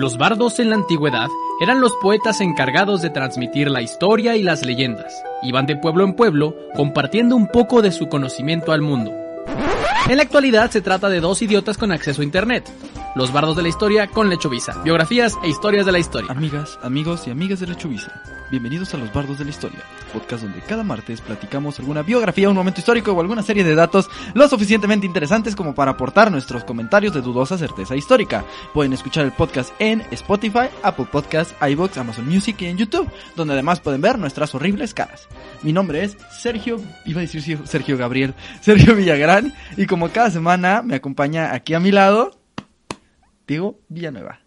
Los bardos en la antigüedad eran los poetas encargados de transmitir la historia y las leyendas. Iban de pueblo en pueblo compartiendo un poco de su conocimiento al mundo. En la actualidad se trata de dos idiotas con acceso a internet. Los bardos de la historia con Lechovisa. Biografías e historias de la historia. Amigas, amigos y amigas de la Chuvisa, bienvenidos a Los Bardos de la Historia, podcast donde cada martes platicamos alguna biografía, un momento histórico o alguna serie de datos lo suficientemente interesantes como para aportar nuestros comentarios de dudosa certeza histórica. Pueden escuchar el podcast en Spotify, Apple Podcasts, iVoox, Amazon Music y en YouTube, donde además pueden ver nuestras horribles caras. Mi nombre es Sergio, iba a decir Sergio Gabriel, Sergio Villagrán, y como cada semana me acompaña aquí a mi lado Diego Villanueva.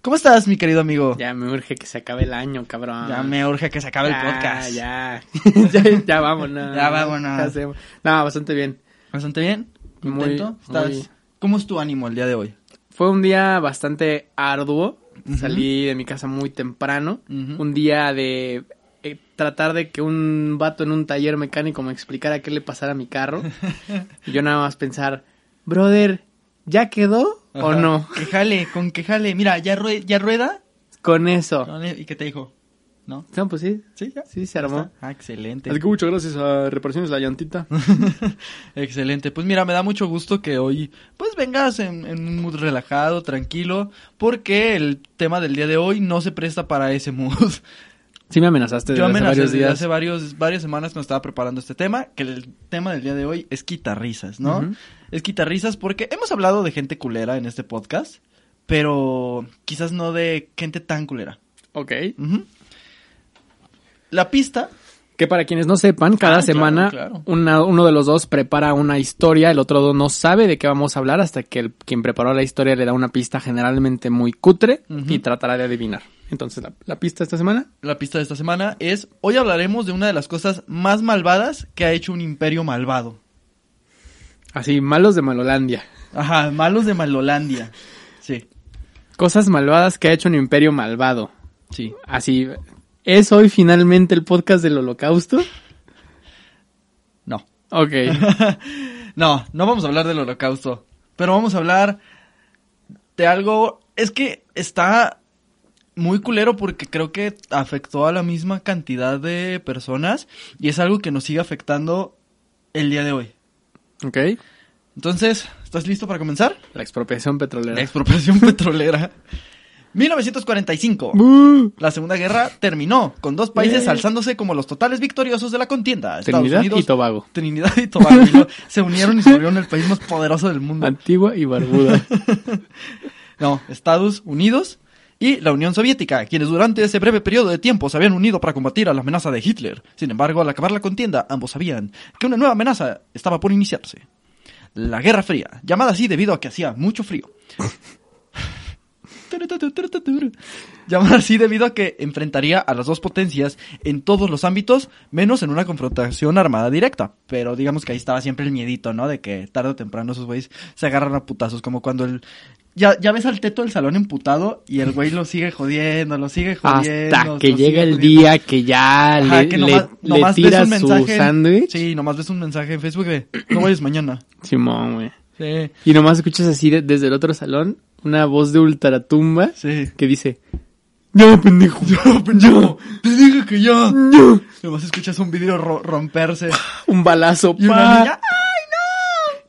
¿Cómo estás, mi querido amigo? Ya me urge que se acabe el año, cabrón. Ya me urge que se acabe Ya, el podcast. Ya, ya, ya vámonos. Ya vámonos. ¿Qué hacemos? No, bastante bien. ¿Bastante bien? ¿Contento? ¿Estás? muy- ¿Cómo es tu ánimo el día de hoy? Fue un día bastante arduo. Salí de mi casa muy temprano. Un día de eh, tratar de que un vato en un taller mecánico me explicara qué le pasara a mi carro. y yo nada más pensar, brother, ¿ya quedó o no? Que jale, con que jale. Mira, ya, rue- ya rueda. Con eso. ¿Y qué te dijo? ¿No? No, pues sí. ¿Sí? ¿Ya? Sí, se armó. Ah, excelente. Así que muchas gracias a Reparaciones La Llantita. Excelente. Pues mira, me da mucho gusto que hoy pues vengas en, en un mood relajado, tranquilo, porque el tema del día de hoy no se presta para ese mood. Sí me amenazaste desde Yo hace amenacé varios desde días. hace varios, varias semanas cuando estaba preparando este tema, que el tema del día de hoy es quitarrisas, ¿no? Ujú. Es quitarrisas porque hemos hablado de gente culera en este podcast, pero quizás no de gente tan culera. Ok. La pista, Que para quienes no sepan, cada Ah, semana claro. una- uno de los dos prepara una historia, el otro no sabe de qué vamos a hablar hasta que el, quien preparó la historia le da una pista generalmente muy cutre y tratará de adivinar. Entonces, la, la pista esta semana, la pista de esta semana es, hoy hablaremos de una de las cosas más malvadas que ha hecho un imperio malvado. así, malos de Malolandia. Ajá, malos de Malolandia. Sí, Cosas malvadas que ha hecho un imperio malvado. sí. Así, ¿es hoy finalmente el podcast del holocausto? No. Ok. no, no vamos a hablar del holocausto. Pero vamos a hablar de algo. Es que está muy culero porque creo que afectó a la misma cantidad de personas. Y es algo que nos sigue afectando el día de hoy. ok. Entonces, ¿estás listo para comenzar? La expropiación petrolera. La expropiación petrolera. 1945. ¡Uh! La Segunda Guerra terminó, con dos países alzándose como los totales victoriosos de la contienda. Estados Trinidad Unidos, y Tobago. Trinidad y Tobago. Y se unieron y se volvieron el país más poderoso del mundo. Antigua y barbuda. No, Estados Unidos y la Unión Soviética, quienes durante ese breve periodo de tiempo se habían unido para combatir a la amenaza de Hitler. Sin embargo, al acabar la contienda, ambos sabían que una nueva amenaza estaba por iniciarse. La Guerra Fría, llamada así debido a que hacía mucho frío. Llamada así debido a que enfrentaría a las dos potencias en todos los ámbitos, menos en una confrontación armada directa. Pero digamos que ahí estaba siempre el miedito, ¿no? De que tarde o temprano esos güeyes se agarran a putazos, como cuando el... Ya, ya ves al teto del salón emputado y el güey lo sigue jodiendo, lo sigue jodiendo. Hasta que llega el jodiendo. día que ya Ajá, le, que le- nomás, le nomás ves tira un su mensaje. sándwich. Sí, nomás ves un mensaje en Facebook de no vayas mañana. Simón, güey. Sí, Y nomás escuchas así de- desde el otro salón una voz de ultratumba sí. que dice: No, pendejo. No, pendejo, te dije que ya. No. Nomás escuchas un vidrio ro- romperse. Un balazo. Y una niña, ¡ay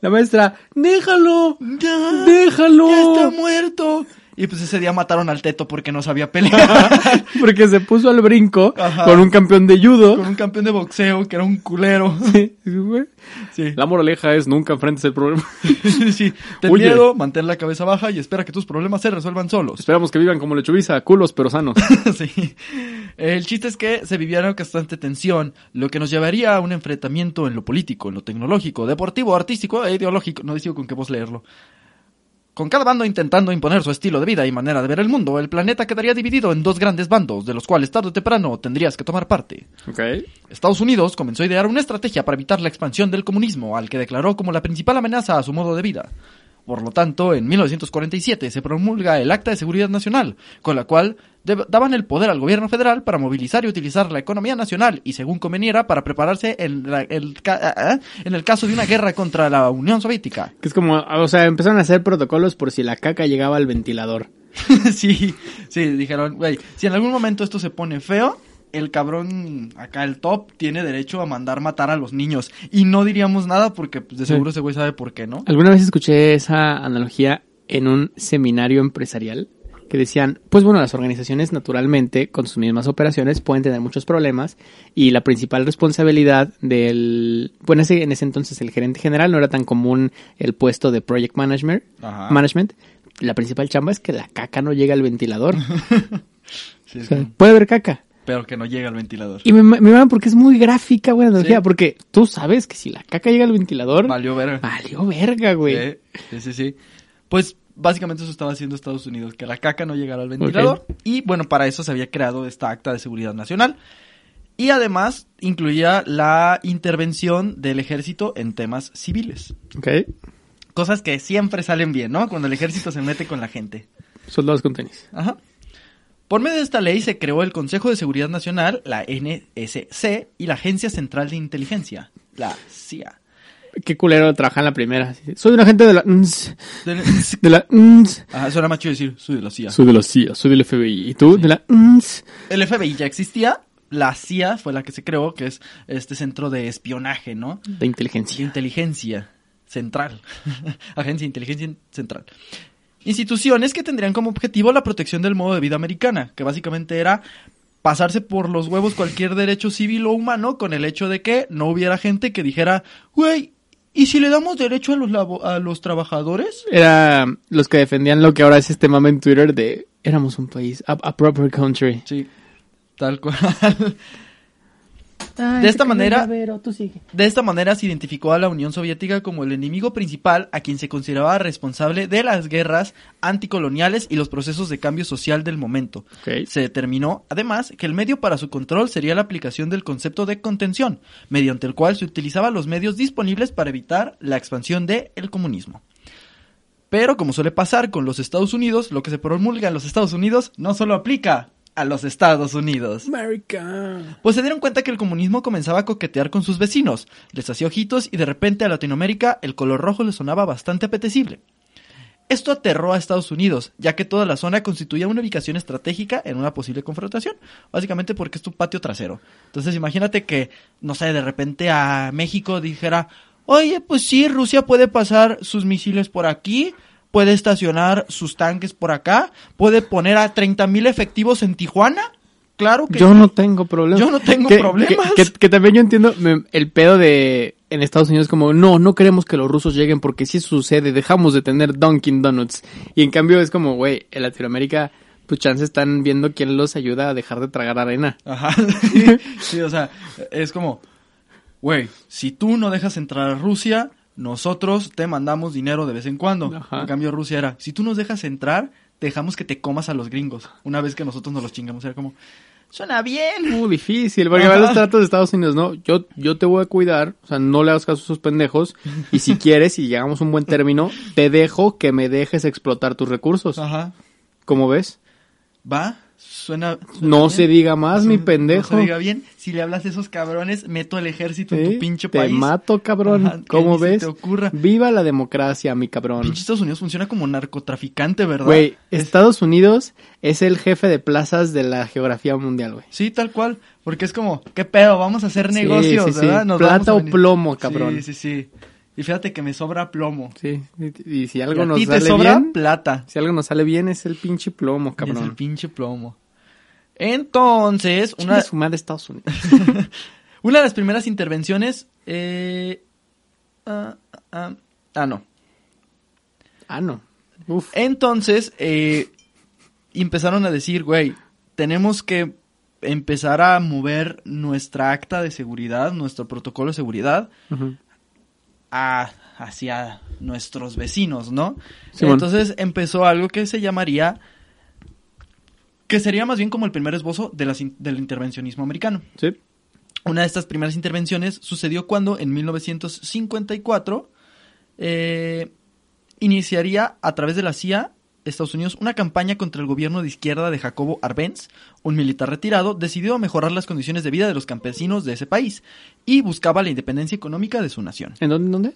La maestra: Déjalo. ¡Ya! Déjalo. ¡Ya está muerto! Y pues ese día mataron al teto porque no sabía pelear. Porque se puso al brinco Ajá. con un campeón de judo. Con un campeón de boxeo que era un culero. Sí. Sí. La moraleja es nunca enfrentes el problema. sí. Ten miedo, mantén la cabeza baja y espera que tus problemas se resuelvan solos. Esperamos que vivan como lechubiza, culos pero sanos. sí. El chiste es que se vivía una constante tensión, lo que nos llevaría a un enfrentamiento en lo político, en lo tecnológico, deportivo, artístico e ideológico. No decido con qué voz leerlo. Con cada bando intentando imponer su estilo de vida y manera de ver el mundo, el planeta quedaría dividido en dos grandes bandos, de los cuales tarde o temprano tendrías que tomar parte. Estados Unidos comenzó a idear una estrategia para evitar la expansión del comunismo, al que declaró como la principal amenaza a su modo de vida. Por lo tanto, en 1947 se promulga el Acta de Seguridad Nacional, con la cual daban el poder al gobierno federal para movilizar y utilizar la economía nacional y, según conveniera, para prepararse en, la- el, ah, ah, en el caso de una guerra contra la Unión Soviética. Que es como, o sea, empezaron a hacer protocolos por si la caca llegaba al ventilador. sí, sí, dijeron, güey, si en algún momento esto se pone feo, el cabrón acá, el top, tiene derecho a mandar matar a los niños. Y no diríamos nada porque pues, de Sí. seguro ese güey sabe por qué, ¿no? Alguna vez escuché esa analogía en un seminario empresarial que decían, pues bueno, las organizaciones naturalmente con sus mismas operaciones pueden tener muchos problemas y la principal responsabilidad del, bueno, ese, en ese entonces el gerente general no era tan común el puesto de project management, Ajá. management. La principal chamba es que la caca no llegue al ventilador. Sí, es O sea, como- puede haber caca. Pero que no llega al ventilador. Y me, me mama porque es muy gráfica, güey, la analogía, Sí. porque tú sabes que si la caca llega al ventilador, Valió ver. valió verga, güey. Sí, sí, sí, sí. Pues básicamente eso estaba haciendo Estados Unidos, que la caca no llegara al ventilador. Y bueno, para eso se había creado esta acta de seguridad nacional. Y además incluía la intervención del ejército en temas civiles. Ok. Cosas que siempre salen bien, ¿no? Cuando el ejército se mete con la gente. Soldados con tenis. Ajá. Por medio de esta ley se creó el Consejo de Seguridad Nacional, la NSC, y la Agencia Central de Inteligencia, la CIA. Qué culero trabajar en la primera. Soy un agente de la... Del- De la... Ajá, suena más chido decir, soy de la CIA. Soy de la CIA, soy del FBI. ¿Y tú? De la... El FBI ya existía, la CIA fue la que se creó, que es este centro de espionaje, ¿no? De De inteligencia. inteligencia central. Agencia de Inteligencia Central. Instituciones que tendrían como objetivo la protección del modo de vida americana, que básicamente era pasarse por los huevos cualquier derecho civil o humano con el hecho de que no hubiera gente que dijera, güey, ¿y si le damos derecho a los, labo- a los trabajadores? Era los que defendían lo que ahora es este mame en Twitter de... Éramos un país, a, a proper country. Sí, tal cual. De esta manera- De esta manera se identificó a la Unión Soviética como el enemigo principal a quien se consideraba responsable de las guerras anticoloniales y los procesos de cambio social del momento. Se determinó, además, que el medio para su control sería la aplicación del concepto de contención, mediante el cual se utilizaban los medios disponibles para evitar la expansión del comunismo. Pero, como suele pasar con los Estados Unidos, lo que se promulga en los Estados Unidos no solo aplica a los Estados Unidos. America. Pues se dieron cuenta que el comunismo comenzaba a coquetear con sus vecinos, les hacía ojitos y de repente a Latinoamérica el color rojo les sonaba bastante apetecible. Esto aterró a Estados Unidos, ya que toda la zona constituía una ubicación estratégica en una posible confrontación, básicamente porque es tu patio trasero. Entonces imagínate que, no sé, de repente a México dijera, oye, pues sí, Rusia puede pasar sus misiles por aquí, puede estacionar sus tanques por acá, puede poner a 30.000 efectivos en Tijuana. Claro que Yo no tengo problemas. Yo no tengo Que- problemas. Que, que- que también yo entiendo el pedo de en Estados Unidos como no, no queremos que los rusos lleguen porque si eso sucede dejamos de tener Dunkin Donuts. Y en cambio es como, güey, en Latinoamérica pues chance están viendo quién los ayuda a dejar de tragar arena. Ajá. Sí, sí, o sea, es como, güey, si tú no dejas entrar a Rusia, nosotros te mandamos dinero de vez en cuando. Ajá. En cambio, Rusia era, si tú nos dejas entrar, dejamos que te comas a los gringos. Una vez que nosotros nos los chingamos, era como, suena bien. Muy difícil, porque van los tratos de Estados Unidos, ¿no? Yo, yo te voy a cuidar, o sea, no le hagas caso a esos pendejos, y si quieres, si llegamos a un buen término, te dejo que me dejes explotar tus recursos. Ajá. ¿Cómo ves? Va, suena. suena No bien. se diga más, mi No pendejo. se diga bien. Si le hablas a esos cabrones, meto el ejército en tu pinche te país. mato, cabrón. Ajá, ¿Cómo ves? te ocurra. Viva la democracia, mi cabrón. Pinche Estados Unidos funciona como narcotraficante, ¿verdad? Güey, Estados Unidos es el jefe de plazas de la geografía mundial, güey. Sí, tal cual. Porque es como, ¿qué pedo? Vamos a hacer negocios, sí, sí. ¿verdad? Nos Plata vamos a o plomo, cabrón. Sí, sí, sí. Y fíjate que me sobra plomo. Sí, y, y si Y algo a nos ti te sale sobra bien, plata. si algo nos sale bien es el pinche plomo, Y Es el cabrón. pinche plomo. Entonces, Una una, su madre Estados Unidos. una de las primeras intervenciones... Eh, ah, ah, ah, no. ah, no. Uf. Entonces, eh, empezaron a decir, güey, tenemos que empezar a mover nuestra acta de seguridad, nuestro protocolo de seguridad, Ujú. A- hacia nuestros vecinos, ¿no? Simón. Entonces empezó algo que se llamaría, que sería más bien como el primer esbozo de las in- del intervencionismo americano. Sí. Una de estas primeras intervenciones sucedió cuando en 1954 eh, iniciaría a través de la CIA Estados Unidos una campaña contra el gobierno de izquierda de Jacobo Arbenz, un militar retirado, decidido a mejorar las condiciones de vida de los campesinos de ese país y buscaba la independencia económica de su nación. ¿En dónde? ¿En dónde?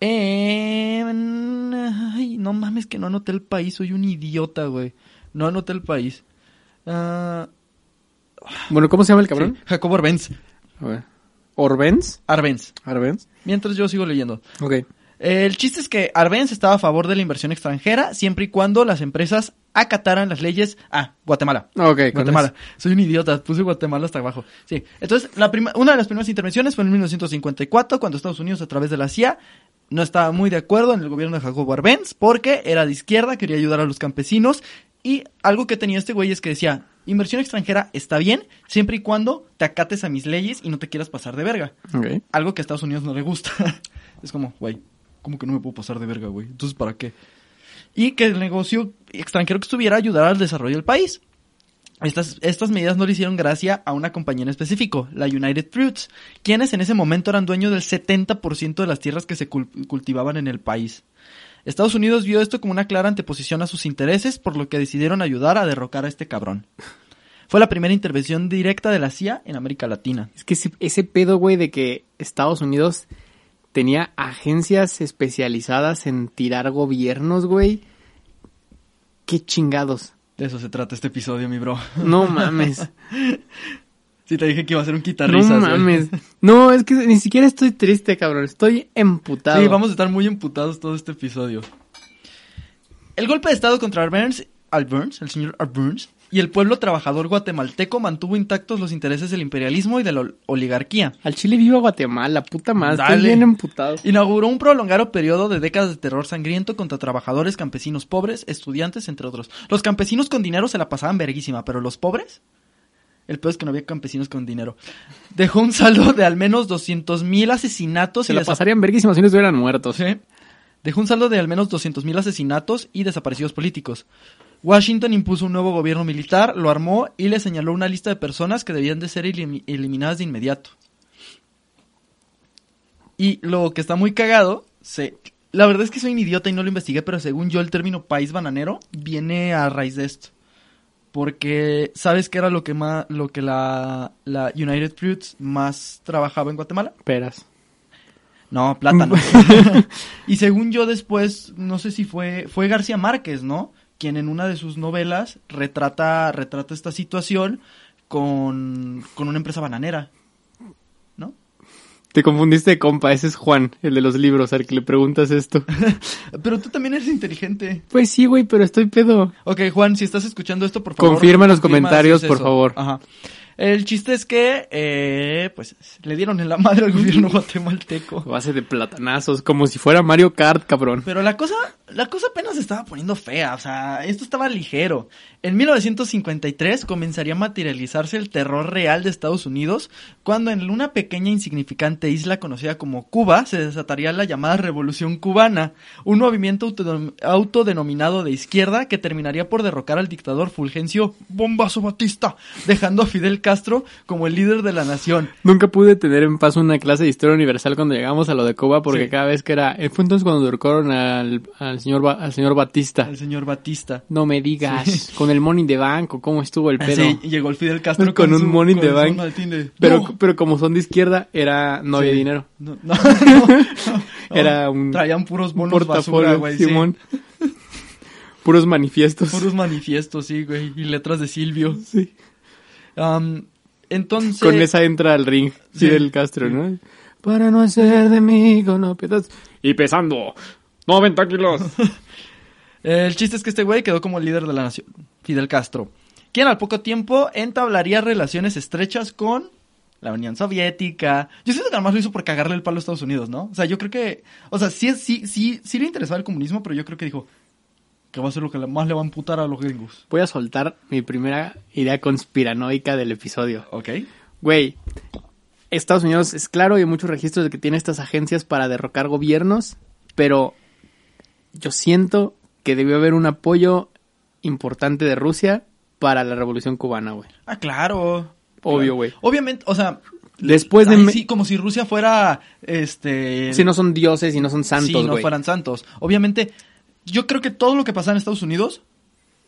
En- Ay, no mames que no anoté el país, soy un idiota, güey. No anoté el país. Ah, Bueno, ¿cómo se llama el cabrón? sí, Jacobo Arbenz. A ver. ¿Orbens? Arbenz. ¿Arbenz? Mientras yo sigo leyendo. Ok. El chiste es que Arbenz estaba a favor de la inversión extranjera siempre y cuando las empresas acataran las leyes. Ah, Guatemala. Ok, Guatemala. Soy un idiota, puse Guatemala hasta abajo. Sí. Entonces, la prima- una de las primeras intervenciones fue en 1954, cuando Estados Unidos, a través de la CIA, no estaba muy de acuerdo en el gobierno de Jacobo Arbenz, porque era de izquierda, quería ayudar a los campesinos. Y algo que tenía este güey es que decía: inversión extranjera está bien, siempre y cuando te acates a mis leyes y no te quieras pasar de verga. Ok. Algo que a Estados Unidos no le gusta. es como, güey, ¿cómo que no me puedo pasar de verga, güey? Entonces, ¿para qué? Y que el negocio extranjero que estuviera ayudara al desarrollo del país. Estas, estas medidas no le hicieron gracia a una compañía en específico, la United Fruits, quienes en ese momento eran dueños del 70% de las tierras que se cul- cultivaban en el país. Estados Unidos vio esto como una clara anteposición a sus intereses, por lo que decidieron ayudar a derrocar a este cabrón. Fue la primera intervención directa de la CIA en América Latina. Es que ese, ese pedo, güey, de que Estados Unidos tenía agencias especializadas en tirar gobiernos, güey. Qué chingados. De eso se trata este episodio, mi bro. No mames. Sí, te dije que iba a ser un no guitarrista. mames. No, es que ni siquiera estoy triste, cabrón. Estoy emputado. Sí, vamos a estar muy emputados todo este episodio. El golpe de estado contra Arbenz, Alburns, el señor Arburns, y el pueblo trabajador guatemalteco mantuvo intactos los intereses del imperialismo y de la ol- oligarquía. Al Chile viva Guatemala, puta madre. Estoy bien emputado. Inauguró un prolongado periodo de décadas de terror sangriento contra trabajadores, campesinos pobres, estudiantes, entre otros. Los campesinos con dinero se la pasaban verguísima, pero los pobres... El peor es que no había campesinos con dinero. Dejó un saldo de al menos 200 mil asesinatos Se y la pasarían verguísimas si no estuvieran muertos. Sí. Dejó un saldo de al menos 200.000 asesinatos y desaparecidos políticos. Washington impuso un nuevo gobierno militar, lo armó y le señaló una lista de personas que debían de ser elimi- eliminadas de inmediato. Y lo que está muy cagado, se... la verdad es que soy un idiota y no lo investigué, pero según yo el término país bananero viene a raíz de esto. Porque, ¿sabes qué era lo que más, lo que la, la United Fruits más trabajaba en Guatemala? Peras. No, plátano. y según yo después, no sé si fue, fue García Márquez, ¿no? Quien en una de sus novelas retrata, retrata esta situación con, con una empresa bananera. ¿No? Te confundiste compa, ese es Juan, el de los libros, al que le preguntas esto. Pero tú también eres inteligente. Pues sí, güey, pero estoy pedo. Ok, Juan, si estás escuchando esto, por favor. Confirma en los confirma comentarios, si es por favor. Ajá. El chiste es que, eh, pues, le dieron en la madre al gobierno guatemalteco. Base de platanazos, como si fuera Mario Kart, cabrón. Pero la cosa, la cosa apenas se estaba poniendo fea, o sea, esto estaba ligero. En 1953 comenzaría a materializarse el terror real de Estados Unidos, cuando en una pequeña e insignificante isla conocida como Cuba se desataría la llamada Revolución Cubana, un movimiento autodom- autodenominado de izquierda que terminaría por derrocar al dictador Fulgencio Bombazo Batista, dejando a Fidel Castro como el líder de la nación. Nunca pude tener en paz una clase de historia universal cuando llegamos a lo de Cuba, porque Sí. cada vez que era... eh, Fue entonces cuando derrocaron al, al señor al señor Batista. Al señor Batista. No me digas, con el money de banco, cómo estuvo el pedo. Sí, llegó el Fidel Castro Con un su- money con de- Pero, ¡No! pero como son de izquierda, era no había Sí. dinero. No, no. Era un Traían puros bonos portafolio, basura, güey. Simón. Puros manifiestos. Puros manifiestos, sí, güey. Y letras de Silvio. Sí. Entonces... Con esa entra al ring Sí. Fidel Castro, ¿no? Para no hacer de mí con no piedad. Y pesando 90 kilos. El chiste es que este güey quedó como el líder de la nación, Fidel Castro, quien al poco tiempo entablaría relaciones estrechas con la Unión Soviética. Yo siento que además lo hizo por cagarle el palo a Estados Unidos, ¿no? O sea, yo creo que, o sea, sí, sí, sí, sí le interesaba el comunismo, pero yo creo que dijo que va a ser lo que más le va a amputar a los gringos. Voy a soltar mi primera idea conspiranoica del episodio. ¿Ok? Güey, Estados Unidos es claro y hay muchos registros de que tiene estas agencias para derrocar gobiernos, pero yo siento que debió haber un apoyo importante de Rusia para la revolución cubana, güey. Ah, claro. Obvio, güey. Obviamente, o sea, Después de... ay, me- sí, como si Rusia fuera, este... Si no son dioses y no son santos, no güey. fueran santos. Obviamente, yo creo que todo lo que pasaba en Estados Unidos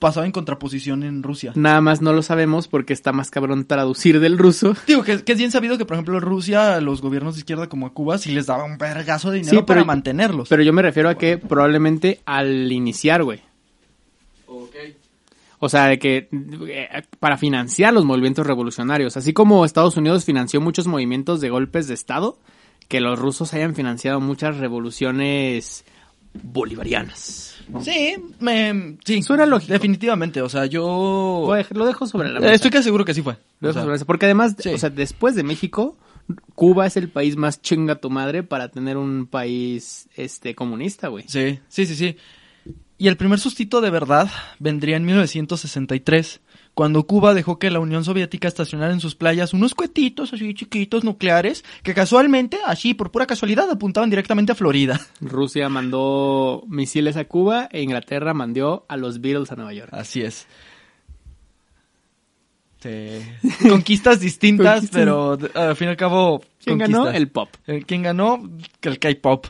pasaba en contraposición en Rusia. Nada más no lo sabemos porque está más cabrón traducir del ruso. Digo que, que es bien sabido que, por ejemplo, Rusia, los gobiernos de izquierda como a Cuba, sí les daba un vergazo de dinero Sí, pero- para mantenerlos. Pero yo me refiero a que probablemente al iniciar, güey. O O sea, de que eh, para financiar los movimientos revolucionarios, así como Estados Unidos financió muchos movimientos de golpes de Estado, que los rusos hayan financiado muchas revoluciones bolivarianas. Sí, me, sí. Suena lógico. Definitivamente, o sea, yo... Lo dej- Lo dejo sobre la mesa. Estoy casi seguro que sí fue. Lo O dejo sea, sobre la mesa. Porque además, sí. o sea, después de México, Cuba es el país más chinga tu madre para tener un país este comunista, güey. Sí, sí, sí, sí. Y el primer sustito de verdad vendría en 1963, cuando Cuba dejó que la Unión Soviética estacionara en sus playas unos cuetitos así chiquitos nucleares que casualmente, así por pura casualidad, apuntaban directamente a Florida. Rusia mandó misiles a Cuba e Inglaterra mandó a los Beatles a Nueva York. Así es. Sí. Conquistas distintas, Conquistas. pero al fin y al cabo. ¿Quién ganó? El pop. Eh, ¿Quién ganó? El K-pop.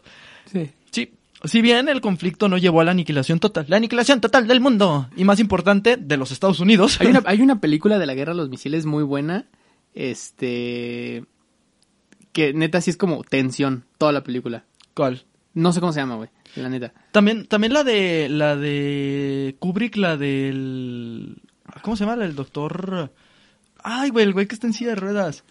Sí. Sí. Si bien el conflicto no llevó a la aniquilación total, la aniquilación total del mundo y más importante de los Estados Unidos. Hay una, hay una película de la guerra de los misiles muy buena. Este. Que neta sí es como tensión, toda la película. ¿Cuál? No sé cómo se llama, güey. La neta. También, también la de la de Kubrick, la del ¿cómo se llama? La del doctor Ay, güey, el güey que está en silla de ruedas.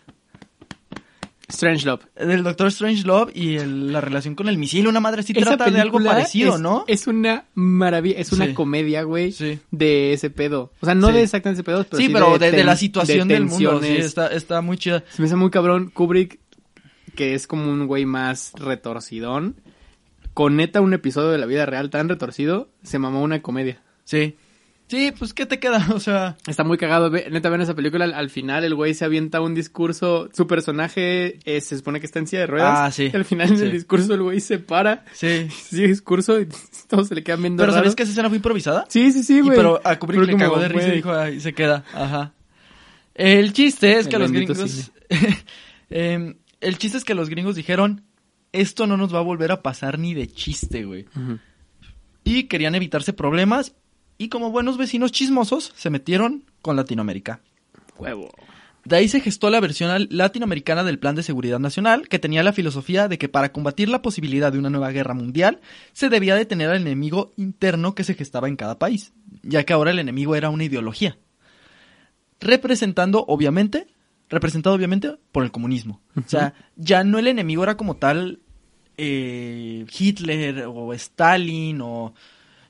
Strange Love. Del Doctor Strange Love y el- la relación con el misil, una madre sí Esa trata de algo parecido, es- ¿no? Es una maravilla, es una Sí. comedia, güey, Sí. de ese pedo. O sea, no Sí. de exactamente ese pedo, pero sí, sí, pero de, la situación de del mundo, sí, está, está muy chida. Se me hace muy cabrón Kubrick, que es como un güey más retorcidón. Con neta un episodio de la vida real tan retorcido, se mamó una comedia. Sí. Sí, pues ¿qué te queda? O sea, Está muy cagado, ve- neta, ven esa película, al, al final el güey se avienta un discurso, su personaje eh, se supone que está en silla de ruedas. Ah, sí. Y al final Sí. del discurso el güey se para, sí. sigue discurso y todos se le quedan viendo Pero raro. ¿sabes que esa escena fue improvisada? Sí, sí, sí, Y güey. pero a Kubrick Fue le cagó de risa y dijo, ay, se queda. Ajá. El chiste es El que los gringos... Em, el chiste es que los gringos dijeron, esto no nos va a volver a pasar ni de chiste, güey. Y querían evitarse problemas y como buenos vecinos chismosos se metieron con Latinoamérica. Huevo. De ahí se gestó la versión latinoamericana del Plan de Seguridad Nacional, que tenía la filosofía de que para combatir la posibilidad de una nueva guerra mundial, se debía detener al enemigo interno que se gestaba en cada país, ya que ahora el enemigo era una ideología. Representando, obviamente, representado obviamente por el comunismo. O sea, ya no el enemigo era como tal eh, Hitler o Stalin o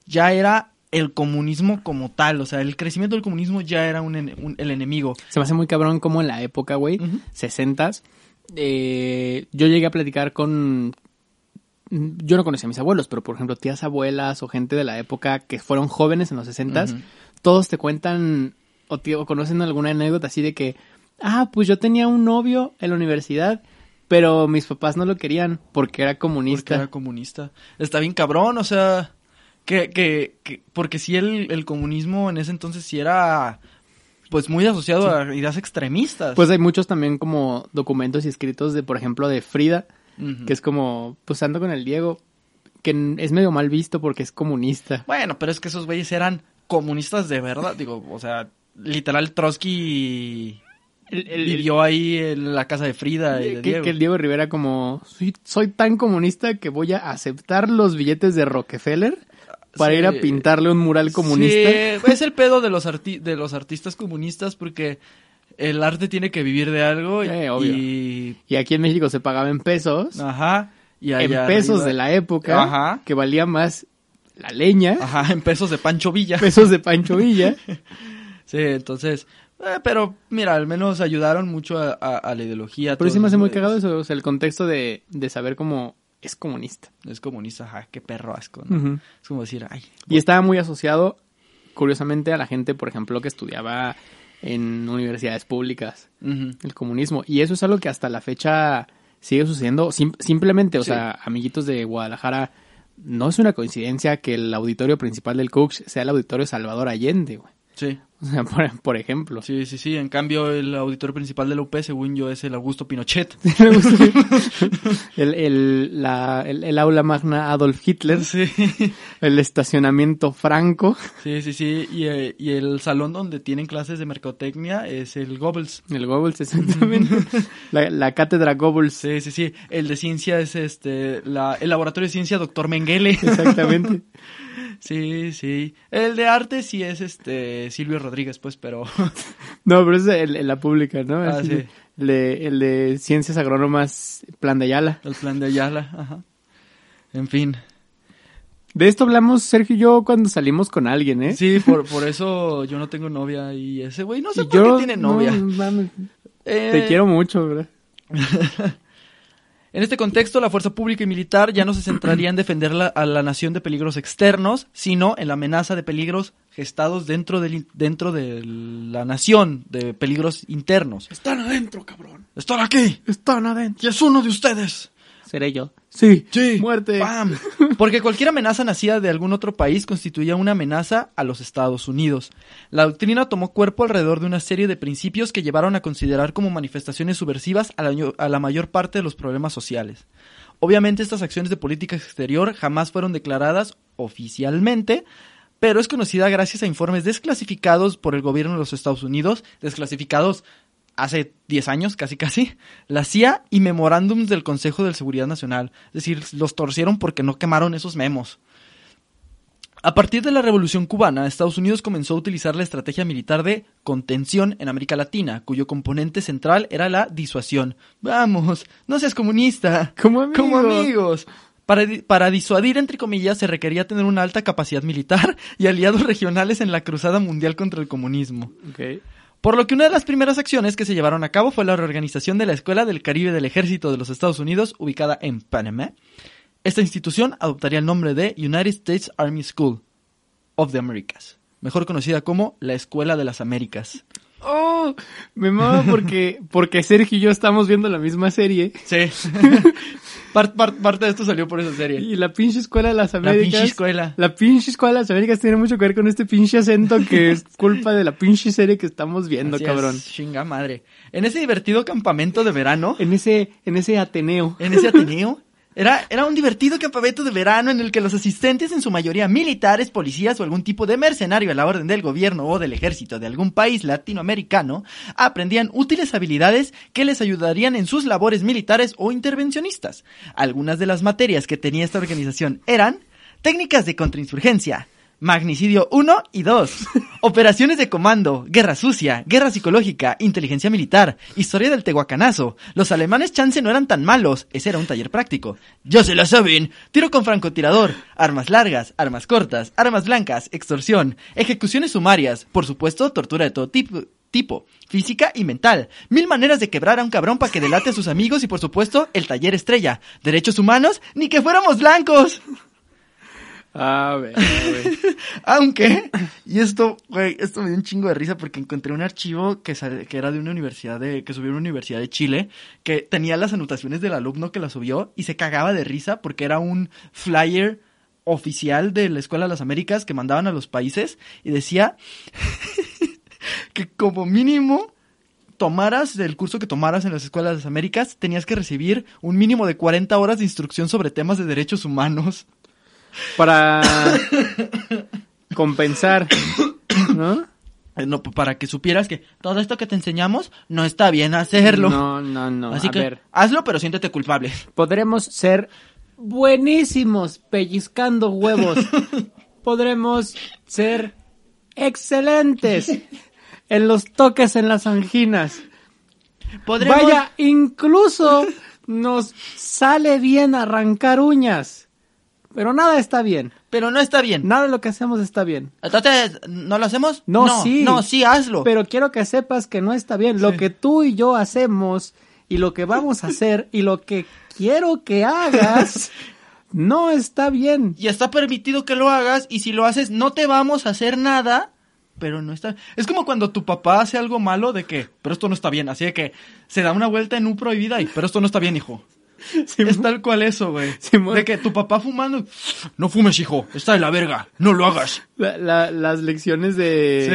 ya era el comunismo como tal, o sea, el crecimiento del comunismo ya era un un- el enemigo. Se me hace muy cabrón como en la época, güey, Ujú. sesentas, eh, yo llegué a platicar con... Yo no conocía a mis abuelos, pero por ejemplo tías abuelas o gente de la época que fueron jóvenes en los sesentas, Ujú. todos te cuentan o, te- o conocen alguna anécdota así de que, ah, pues yo tenía un novio en la universidad, pero mis papás no lo querían porque era Porque comunista. era comunista. Está bien cabrón, o sea, que, que, que porque si el, el comunismo en ese entonces sí era, pues muy asociado a ideas extremistas. Pues hay muchos también como documentos y escritos de, por ejemplo, de Frida, que es como, pues ando con el Diego, que es medio mal visto porque es comunista. Bueno, pero es que esos güeyes eran comunistas de verdad, digo, o sea, literal Trotsky El- el- vivió ahí en la casa de Frida y que, de que Diego. el Diego Rivera como, soy, soy tan comunista que voy a aceptar los billetes de Rockefeller para Sí. ir a pintarle un mural comunista. Sí, es el pedo de los, arti- de los artistas comunistas porque el arte tiene que vivir de algo Eh, obvio. y... Y aquí en México se pagaba en pesos, Ajá. Y en pesos arriba- de la época, Ajá. que valía más la leña, Ajá, en pesos de Pancho Villa. pesos de Pancho Villa. Sí, entonces... eh, pero mira, al menos ayudaron mucho a, a- a la ideología. Pero sí me hace muy cagado eso, o sea, el contexto de, de saber cómo es comunista. Es comunista, ajá, qué perro asco. Es como decir, ay... Y estaba muy asociado, curiosamente, a la gente, por ejemplo, que estudiaba en universidades públicas, el comunismo. Y eso es algo que hasta la fecha sigue sucediendo. Sim- simplemente, o Sí. sea, amiguitos de Guadalajara, no es una coincidencia que el auditorio principal del Cooks sea el auditorio Salvador Allende, güey. Sí, O sea, por, por ejemplo. sí, sí, sí. En cambio, el auditor principal de la UP, según yo, es el Augusto Pinochet. el, el, la- el- el aula magna Adolf Hitler, Sí. el estacionamiento Franco, Sí, sí, sí. Y, eh, y el salón donde tienen clases de mercotecnia es el Goebbels. el Goebbels, exactamente. la, la cátedra Goebbels, Sí, sí, sí. El de ciencia es este, la, el laboratorio de ciencia Doctor Mengele. exactamente. Sí, sí. El de arte sí es este Silvio Rodríguez, pues, pero. No, pero es el, el- la pública, ¿no? Ah, Es sí. el, de, el de Ciencias Agrónomas Plan de Ayala. El plan de Ayala, ajá. En fin. De esto hablamos Sergio y yo cuando salimos con alguien, ¿eh? Sí, por, por eso yo no tengo novia y ese güey no sé Y por yo qué tiene novia. no, Eh, te quiero mucho, ¿verdad? En este contexto, la fuerza pública y militar ya no se centraría en defender la- a la nación de peligros externos, sino en la amenaza de peligros gestados dentro, del, dentro de la nación, de peligros internos. Están adentro, cabrón. ¡Están aquí! Están adentro. ¡Y es uno de ustedes! Seré yo. Sí. Sí. Muerte. ¡Pam! Porque cualquier amenaza nacida de algún otro país constituía una amenaza a los Estados Unidos. La doctrina tomó cuerpo alrededor de una serie de principios que llevaron a considerar como manifestaciones subversivas a la, a la mayor parte de los problemas sociales. Obviamente estas acciones de política exterior jamás fueron declaradas oficialmente, pero es conocida gracias a informes desclasificados por el gobierno de los Estados Unidos, desclasificados hace 10 años, casi casi, la CIA y memorándums del Consejo de Seguridad Nacional. Es decir, los torcieron porque no quemaron esos memos. A partir de la Revolución cubana, Estados Unidos comenzó a utilizar la estrategia militar de contención en América Latina, cuyo componente central era la disuasión. Vamos, no seas comunista. Como amigos. Como amigos. Para, para disuadir, entre comillas, se requería tener una alta capacidad militar y aliados regionales en la cruzada mundial contra el comunismo. Ok. Por lo que una de las primeras acciones que se llevaron a cabo fue la reorganización de la Escuela del Caribe del Ejército de los Estados Unidos, ubicada en Panamá. Esta institución adoptaría el nombre de United States Army School of the Americas, mejor conocida como la Escuela de las Américas. Oh, me mama porque, porque Sergio y yo estamos viendo la misma serie. Sí. Par- par- parte de esto salió por esa serie. Y la pinche escuela de las La Américas. pinche escuela. La pinche escuela de las Américas tiene mucho que ver con este pinche acento que es culpa de la pinche serie que estamos viendo, Así cabrón. es, chinga madre. En ese divertido campamento de verano, En ese, en ese Ateneo. en ese Ateneo. Era, era un divertido campamento de verano en el que los asistentes, en su mayoría militares, policías o algún tipo de mercenario a la orden del gobierno o del ejército de algún país latinoamericano, aprendían útiles habilidades que les ayudarían en sus labores militares o intervencionistas. Algunas de las materias que tenía esta organización eran técnicas de contrainsurgencia, magnicidio 1 y 2, operaciones de comando, guerra sucia, guerra psicológica, inteligencia militar, historia del tehuacanazo. Los alemanes chance no eran tan malos, ese era un taller práctico. Ya se la saben, tiro con francotirador, armas largas, armas cortas, armas blancas, extorsión, ejecuciones sumarias, por supuesto, tortura de todo tipo. Tipo, física y mental. Mil maneras de quebrar a un cabrón para que delate a sus amigos y por supuesto el taller estrella. Derechos humanos, ni que fuéramos blancos. A ver. Aunque, y esto, güey, esto me dio un chingo de risa porque encontré un archivo que, que era de una universidad de, que subió una universidad de Chile, que tenía las anotaciones del alumno que la subió y se cagaba de risa porque era un flyer oficial de la Escuela de las Américas que mandaban a los países y decía que como mínimo tomaras del curso que tomaras en las escuelas de las Américas, tenías que recibir un mínimo de 40 horas de instrucción sobre temas de derechos humanos. Para compensar, ¿no? Eh, No, para que supieras que todo esto que te enseñamos no está bien hacerlo. No, no, no. Así a que ver, hazlo, pero siéntete culpable. podremos ser buenísimos pellizcando huevos. Podremos ser excelentes en los toques en las anginas. Podremos... Vaya, incluso nos sale bien arrancar uñas. Pero nada está bien. Pero no está bien. Nada de lo que hacemos está bien. Entonces, ¿no lo hacemos? No, sí. No, sí, hazlo. Pero quiero que sepas que no está bien. Lo que tú y yo hacemos y lo que vamos a hacer y lo que quiero que hagas no está bien. Y está permitido que lo hagas y si lo haces no te vamos a hacer nada, pero no está... Es como cuando tu papá hace algo malo de que, pero esto no está bien, así de que se da una vuelta en un prohibida y, pero esto no está bien, hijo. Es tal cual eso, güey. De que tu papá fumando, no fumes, hijo, está de la verga, no lo hagas. La- la- las lecciones de,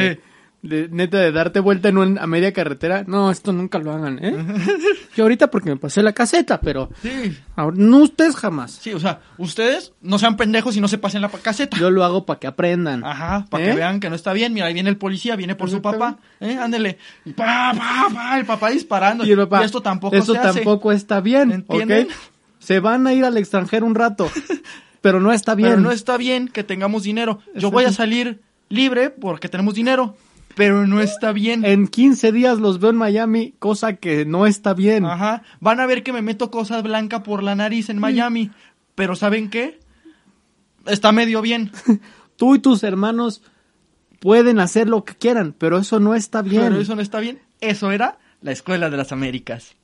de neta de darte vuelta en un- a media carretera, no, esto nunca lo hagan, ¿eh? Yo ahorita porque me pasé la caseta, pero Sí. ahora- no ustedes jamás. Sí, o sea, ustedes no sean pendejos y no se pasen la caseta. Yo lo hago para que aprendan. Ajá, para ¿Eh? que vean que no está bien. Mira, ahí viene el policía, viene por su papá. ¿Eh? Ándele. Y pa, pa, pa, el papá disparando. Y el papá, esto tampoco esto se hace. tampoco está bien, ¿Entienden? ¿ok? Se van a ir al extranjero un rato. Pero no está bien. Pero no está bien que tengamos dinero. Yo voy a salir libre porque tenemos dinero, pero no está bien. En 15 días los veo en Miami, cosa que no está bien. Ajá. Van a ver que me meto cosas blancas por la nariz en Miami. Pero ¿saben qué? Está medio bien. Tú y tus hermanos pueden hacer lo que quieran, pero eso no está bien. Pero eso no está bien. Eso era la Escuela de las Américas.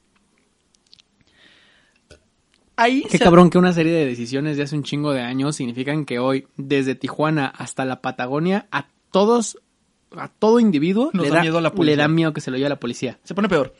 Ahí Qué se- cabrón que una serie de decisiones de hace un chingo de años significan que hoy, desde Tijuana hasta la Patagonia, a todos, a todo individuo Nos le, da da, miedo la policía. le da miedo que se lo lleve la policía. Se pone peor.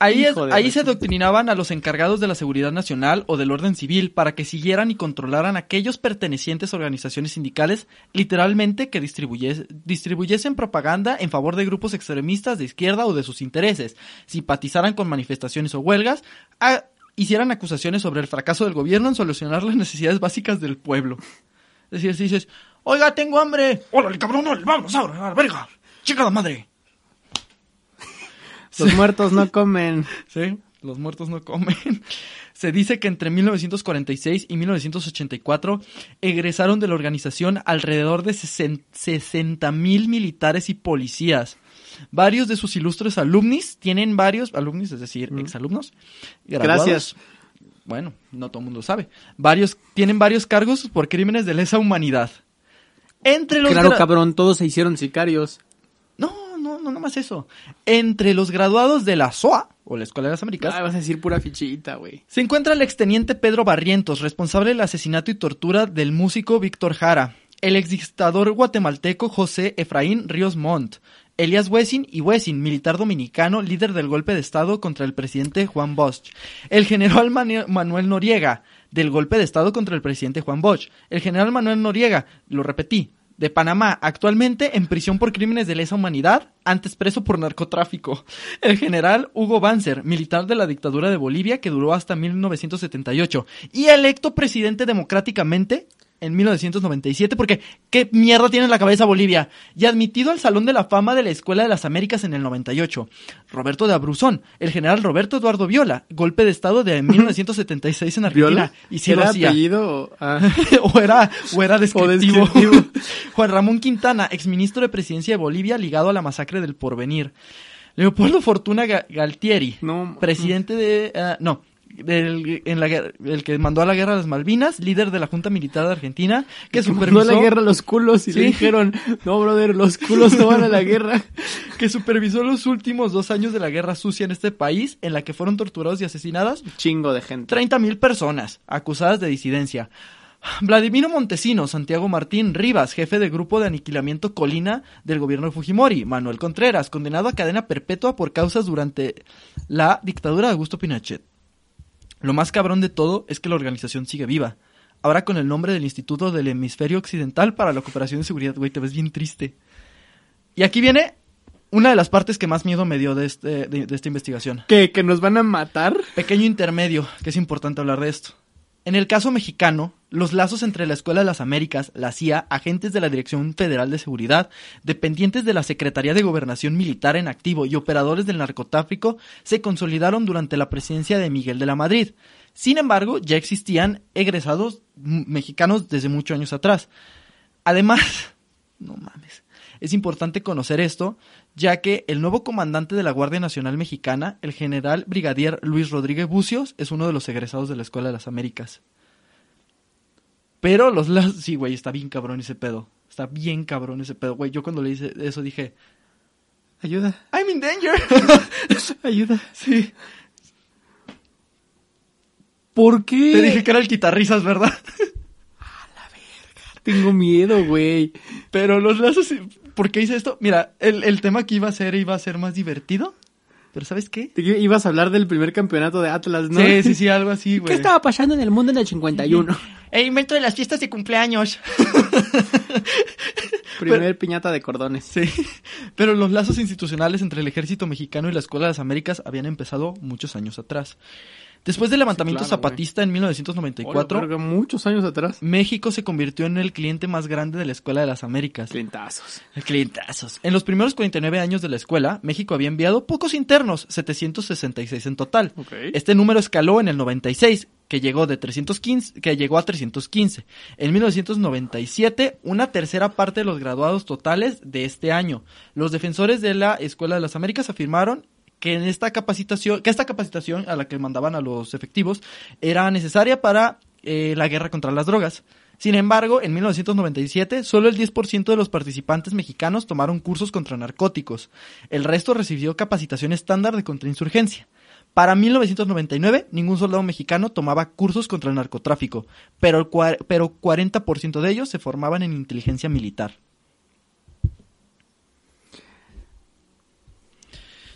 Ahí, es- ahí se adoctrinaban a los encargados de la seguridad nacional o del orden civil para que siguieran y controlaran a aquellos pertenecientes a organizaciones sindicales, literalmente que distribuyes- distribuyesen propaganda en favor de grupos extremistas de izquierda o de sus intereses, simpatizaran con manifestaciones o huelgas, a- hicieran acusaciones sobre el fracaso del gobierno en solucionar las necesidades básicas del pueblo. Es decir, si dices, oiga, tengo hambre, órale, cabrón, órale, vámonos ahora, a la verga, chingada madre. Los muertos no comen. Sí, los muertos no comen. Se dice que entre 1946 y 1984 egresaron de la organización alrededor de 60 mil militares y policías. Varios de sus ilustres alumnis tienen varios, alumnis, es decir, exalumnos. graduados. Gracias. Bueno, no todo el mundo sabe. Varios, tienen varios cargos por crímenes de lesa humanidad. Entre los Claro, cabrón, todos se hicieron sicarios. No, no, no, no más eso. Entre los graduados de la SOA, o la Escuela de las Américas, Ah, vas a decir pura fichita, güey. Se encuentra el exteniente Pedro Barrientos, responsable del asesinato y tortura del músico Víctor Jara, el exdictador guatemalteco José Efraín Ríos Montt, Elías Wessing y Wessing, militar dominicano, líder del golpe de Estado contra el presidente Juan Bosch, el general Manuel Noriega, del golpe de Estado contra el presidente Juan Bosch, el general Manuel Noriega, lo repetí, de Panamá, actualmente en prisión por crímenes de lesa humanidad, antes preso por narcotráfico. El general Hugo Banzer, militar de la dictadura de Bolivia que duró hasta 1978 y electo presidente democráticamente en 1997 porque qué mierda tiene en la cabeza Bolivia y admitido al Salón de la Fama de la Escuela de las Américas en el 98. Roberto de Abruzón, el general Roberto Eduardo Viola, golpe de estado de 1976 en Argentina ¿Viola? y lo ¿Era hacía. apellido? Ah. o era, o era descriptivo. descriptivo. Juan Ramón Quintana, exministro de Presidencia de Bolivia, ligado a la masacre del Porvenir. Leopoldo Fortuna Ga- Galtieri, No. presidente de... ah, no, del, en la, guer- el que mandó a la guerra a las Malvinas, líder de la Junta Militar de Argentina, que supervisó, a la guerra a los culos y Sí. le dijeron, no, brother, los culos no van a la guerra. que supervisó los últimos dos años de la guerra sucia en este país, en la que fueron torturados y asesinadas Chingo de gente. 30.000 personas acusadas de disidencia. Vladimiro Montesinos, Santiago Martín Rivas, jefe de grupo de aniquilamiento Colina del gobierno de Fujimori. Manuel Contreras, condenado a cadena perpetua por causas durante la dictadura de Augusto Pinochet. Lo más cabrón de todo es que la organización sigue viva. Ahora con el nombre del Instituto del Hemisferio Occidental para la Cooperación y Seguridad. Güey, te ves bien triste. Y aquí viene una de las partes que más miedo me dio de, este- de- de esta investigación. ¿Que nos van a matar? Pequeño intermedio, que es importante hablar de esto. En el caso mexicano, los lazos entre la Escuela de las Américas, la CIA, agentes de la Dirección Federal de Seguridad, dependientes de la Secretaría de Gobernación Militar en activo y operadores del narcotráfico se consolidaron durante la presidencia de Miguel de la Madrid. Sin embargo, ya existían egresados mexicanos desde muchos años atrás. Además, no mames, es importante conocer esto, ya que el nuevo comandante de la Guardia Nacional Mexicana, el general brigadier Luis Rodríguez Bucios, es uno de los egresados de la Escuela de las Américas. Pero los lazos, sí, güey, está bien cabrón ese pedo. Está bien cabrón ese pedo, güey. Yo cuando le hice eso dije, Ayuda, I'm in danger. ayuda. sí. ¿Por qué? Te dije que era el guitarrizas, ¿verdad? Tengo miedo, güey. Pero los lazos, ¿por qué hice esto? Mira, el, el tema que iba a ser iba a ser más divertido. Pero ¿sabes qué? Te ibas a hablar del primer campeonato de Atlas, ¿no? Sí, sí, sí, algo así, güey. ¿Qué estaba pasando en el mundo en el 51? El invento de las fiestas de cumpleaños. Primer piñata de cordones. Sí, pero los lazos institucionales entre el ejército mexicano y la Escuela de las Américas habían empezado muchos años atrás. Después del levantamiento claro, zapatista en 1994, Hola, verga, muchos años atrás. México se convirtió en el cliente más grande de la Escuela de las Américas. Clientazos. Clientazos. En los primeros 49 años de la escuela, México había enviado pocos internos, 766 en total. Este número escaló en el 96, que llegó de 315, que llegó a 315. En 1997, una tercera parte de los graduados totales de este año. Los defensores de la Escuela de las Américas afirmaron que en esta capacitación, que esta capacitación a la que mandaban a los efectivos era necesaria para eh, la guerra contra las drogas. Sin embargo, en 1997, solo el 10% de los participantes mexicanos tomaron cursos contra narcóticos. El resto recibió capacitación estándar de contrainsurgencia. Para 1999, ningún soldado mexicano tomaba cursos contra el narcotráfico, pero, el pero 40% de ellos se formaban en inteligencia militar.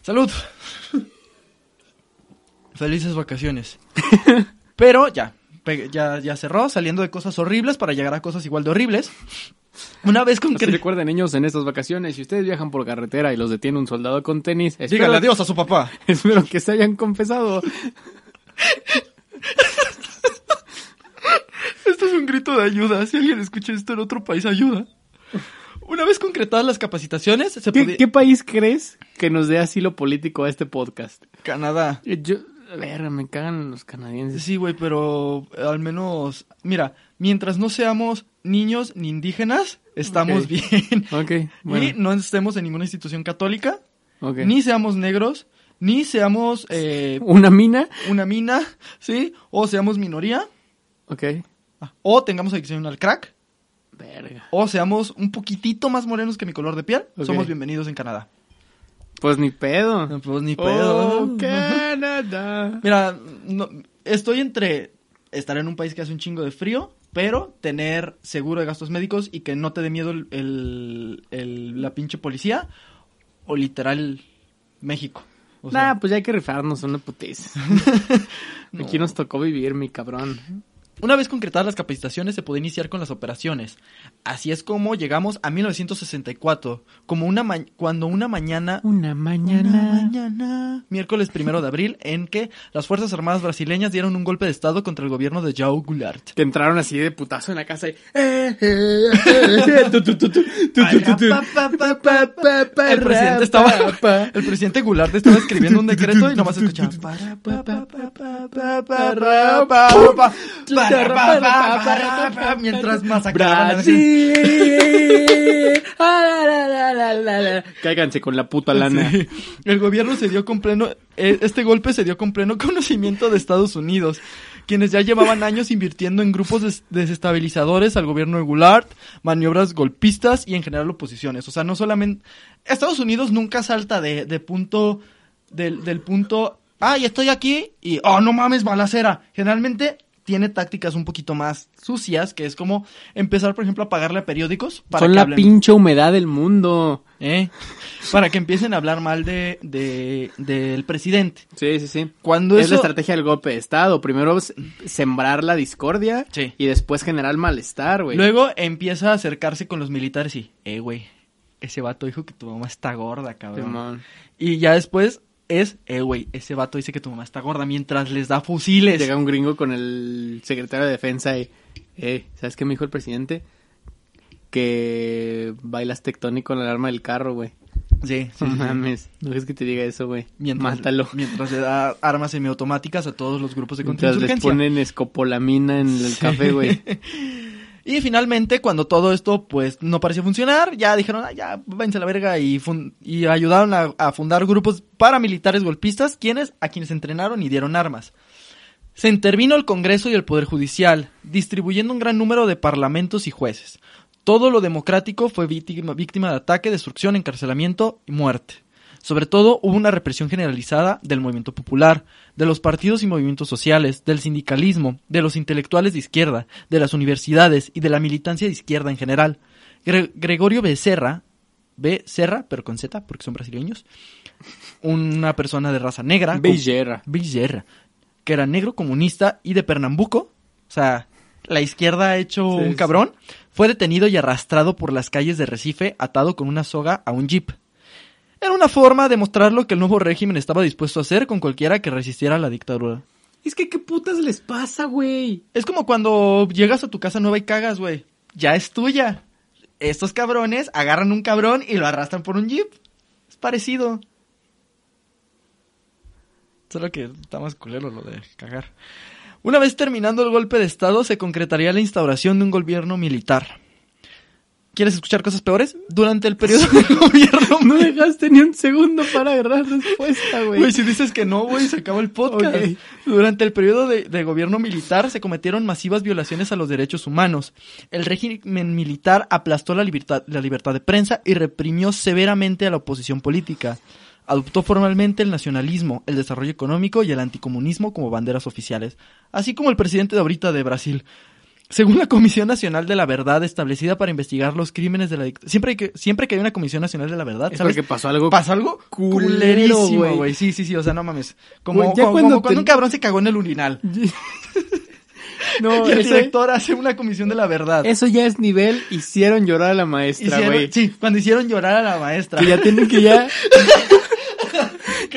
Salud. Felices vacaciones. Pero ya, ya, ya cerró, saliendo de cosas horribles para llegar a cosas igual de horribles. Una vez con que... recuerden, niños, en estas vacaciones, si ustedes viajan por carretera y los detiene un soldado con tenis, espero, Dígale adiós a su papá. espero que se hayan confesado. Esto es un grito de ayuda. Si alguien escucha esto en otro país, ayuda. Una vez concretadas las capacitaciones, se ¿Qué, podía... qué país crees que nos dé asilo político a este podcast? Canadá. Yo, a ver, me cagan los canadienses. Sí, güey, pero al menos... Mira, mientras no seamos niños ni indígenas, estamos bien. Ok, Y bueno, no estemos en ninguna institución católica, ok. ni seamos negros, ni seamos eh, ¿Una mina? una mina, ¿sí? O seamos minoría, Ok. o tengamos adicción al crack, Verga. o seamos un poquitito más morenos que mi color de piel, somos bienvenidos en Canadá. Pues ni pedo. Pues ni pedo. Oh, Canadá. Mira, no- estoy entre estar en un país que hace un chingo de frío, pero tener seguro de gastos médicos y que no te dé miedo el, el- el- la pinche policía, o literal México. O sea, Nah, pues ya hay que rifarnos una putiza. Aquí nos tocó vivir, mi cabrón. Una vez concretadas las capacitaciones se puede iniciar con las operaciones. Así es como llegamos a 1964, como una ma cuando una mañana... Una mañana... Miércoles primero de abril, en que las Fuerzas Armadas brasileñas dieron un golpe de Estado contra el gobierno de João Goulart. Que entraron así de putazo en la casa y... el presidente estaba... el presidente Goulart estaba escribiendo un decreto y nomás escuchaba... Mientras masacraban. Brasil. Cáiganse con la puta lana. Sí. El gobierno se dio con pleno, eh, este golpe se dio con pleno conocimiento de Estados Unidos, quienes ya llevaban años invirtiendo en grupos des- desestabilizadores al gobierno de Goulart, maniobras golpistas y en general oposiciones. O sea, no solamente, Estados Unidos nunca salta de, de punto, del, del punto, ay, estoy aquí y, oh, no mames, balacera. Generalmente tiene tácticas un poquito más sucias, que es como empezar, por ejemplo, a pagarle a periódicos para Son que la hablen- pinche humedad del mundo. ¿eh? Para que empiecen a hablar mal de, de, del presidente. Sí, sí, sí. Cuando Es la eso... estrategia del golpe de Estado. Primero sembrar la discordia Sí. y después generar malestar, güey. Luego empieza a acercarse con los militares y, eh, güey, ese vato dijo que tu mamá está gorda, cabrón. Simón. Y ya después es, eh, güey, ese vato dice que tu mamá está gorda mientras les da fusiles. Llega un gringo con el secretario de defensa y, eh, ¿sabes qué me dijo el presidente? Que bailas tectónico en el arma del carro, güey. Sí, sí, No mames, no es que te diga eso, güey. Mientras, Mátalo. Mientras le da armas semiautomáticas a todos los grupos de Mientras les contrainsurgencia. ponen escopolamina en el café, güey. Y finalmente, cuando todo esto pues no pareció funcionar, ya dijeron, "Ah, ya, váyanse a la verga y, y ayudaron a, a fundar grupos paramilitares golpistas, quienes, a quienes entrenaron y dieron armas. Se intervino el Congreso y el Poder Judicial, distribuyendo un gran número de parlamentos y jueces. Todo lo democrático fue víctima, víctima de ataque, destrucción, encarcelamiento y muerte. Sobre todo hubo una represión generalizada del movimiento popular, de los partidos y movimientos sociales, del sindicalismo, de los intelectuales de izquierda, de las universidades y de la militancia de izquierda en general. Gre- Gregorio Becerra, Becerra, pero con Z porque son brasileños, una persona de raza negra, Becerra. Becerra, que era negro comunista y de Pernambuco, o sea, la izquierda ha hecho Sí, un sí. cabrón, fue detenido y arrastrado por las calles de Recife atado con una soga a un jeep. Era una forma de mostrar lo que el nuevo régimen estaba dispuesto a hacer con cualquiera que resistiera a la dictadura. Es que, ¿qué putas les pasa, güey? Es como cuando llegas a tu casa nueva y cagas, güey. Ya es tuya. Estos cabrones agarran un cabrón y lo arrastran por un jeep. Es parecido. Solo que está más culero lo de cagar. Una vez terminando el golpe de Estado, se concretaría la instauración de un gobierno militar. ¿Quieres escuchar cosas peores? Durante el periodo del gobierno No dejaste ni un segundo para agarrar respuesta, güey. Güey, si dices que no, güey, se acaba el podcast. Durante el periodo de, de gobierno militar se cometieron masivas violaciones a los derechos humanos. El régimen militar aplastó la libertad, la libertad de prensa y reprimió severamente a la oposición política. Adoptó formalmente el nacionalismo, el desarrollo económico y el anticomunismo como banderas oficiales, así como el presidente de ahorita de Brasil. Según la Comisión Nacional de la Verdad establecida para investigar los crímenes de la dictadura. Siempre que, siempre que hay una Comisión Nacional de la Verdad, Es ¿sabes? porque pasó algo. Pasa algo culerísimo, güey. Sí, sí, sí, o sea, no mames. Como, como- cuando como cuando te- un cabrón se cagó en el urinal. no, y el ese- director hace una comisión de la verdad. eso ya es nivel. Hicieron llorar a la maestra, güey. sí, cuando hicieron llorar a la maestra. Que ya tienen que ya.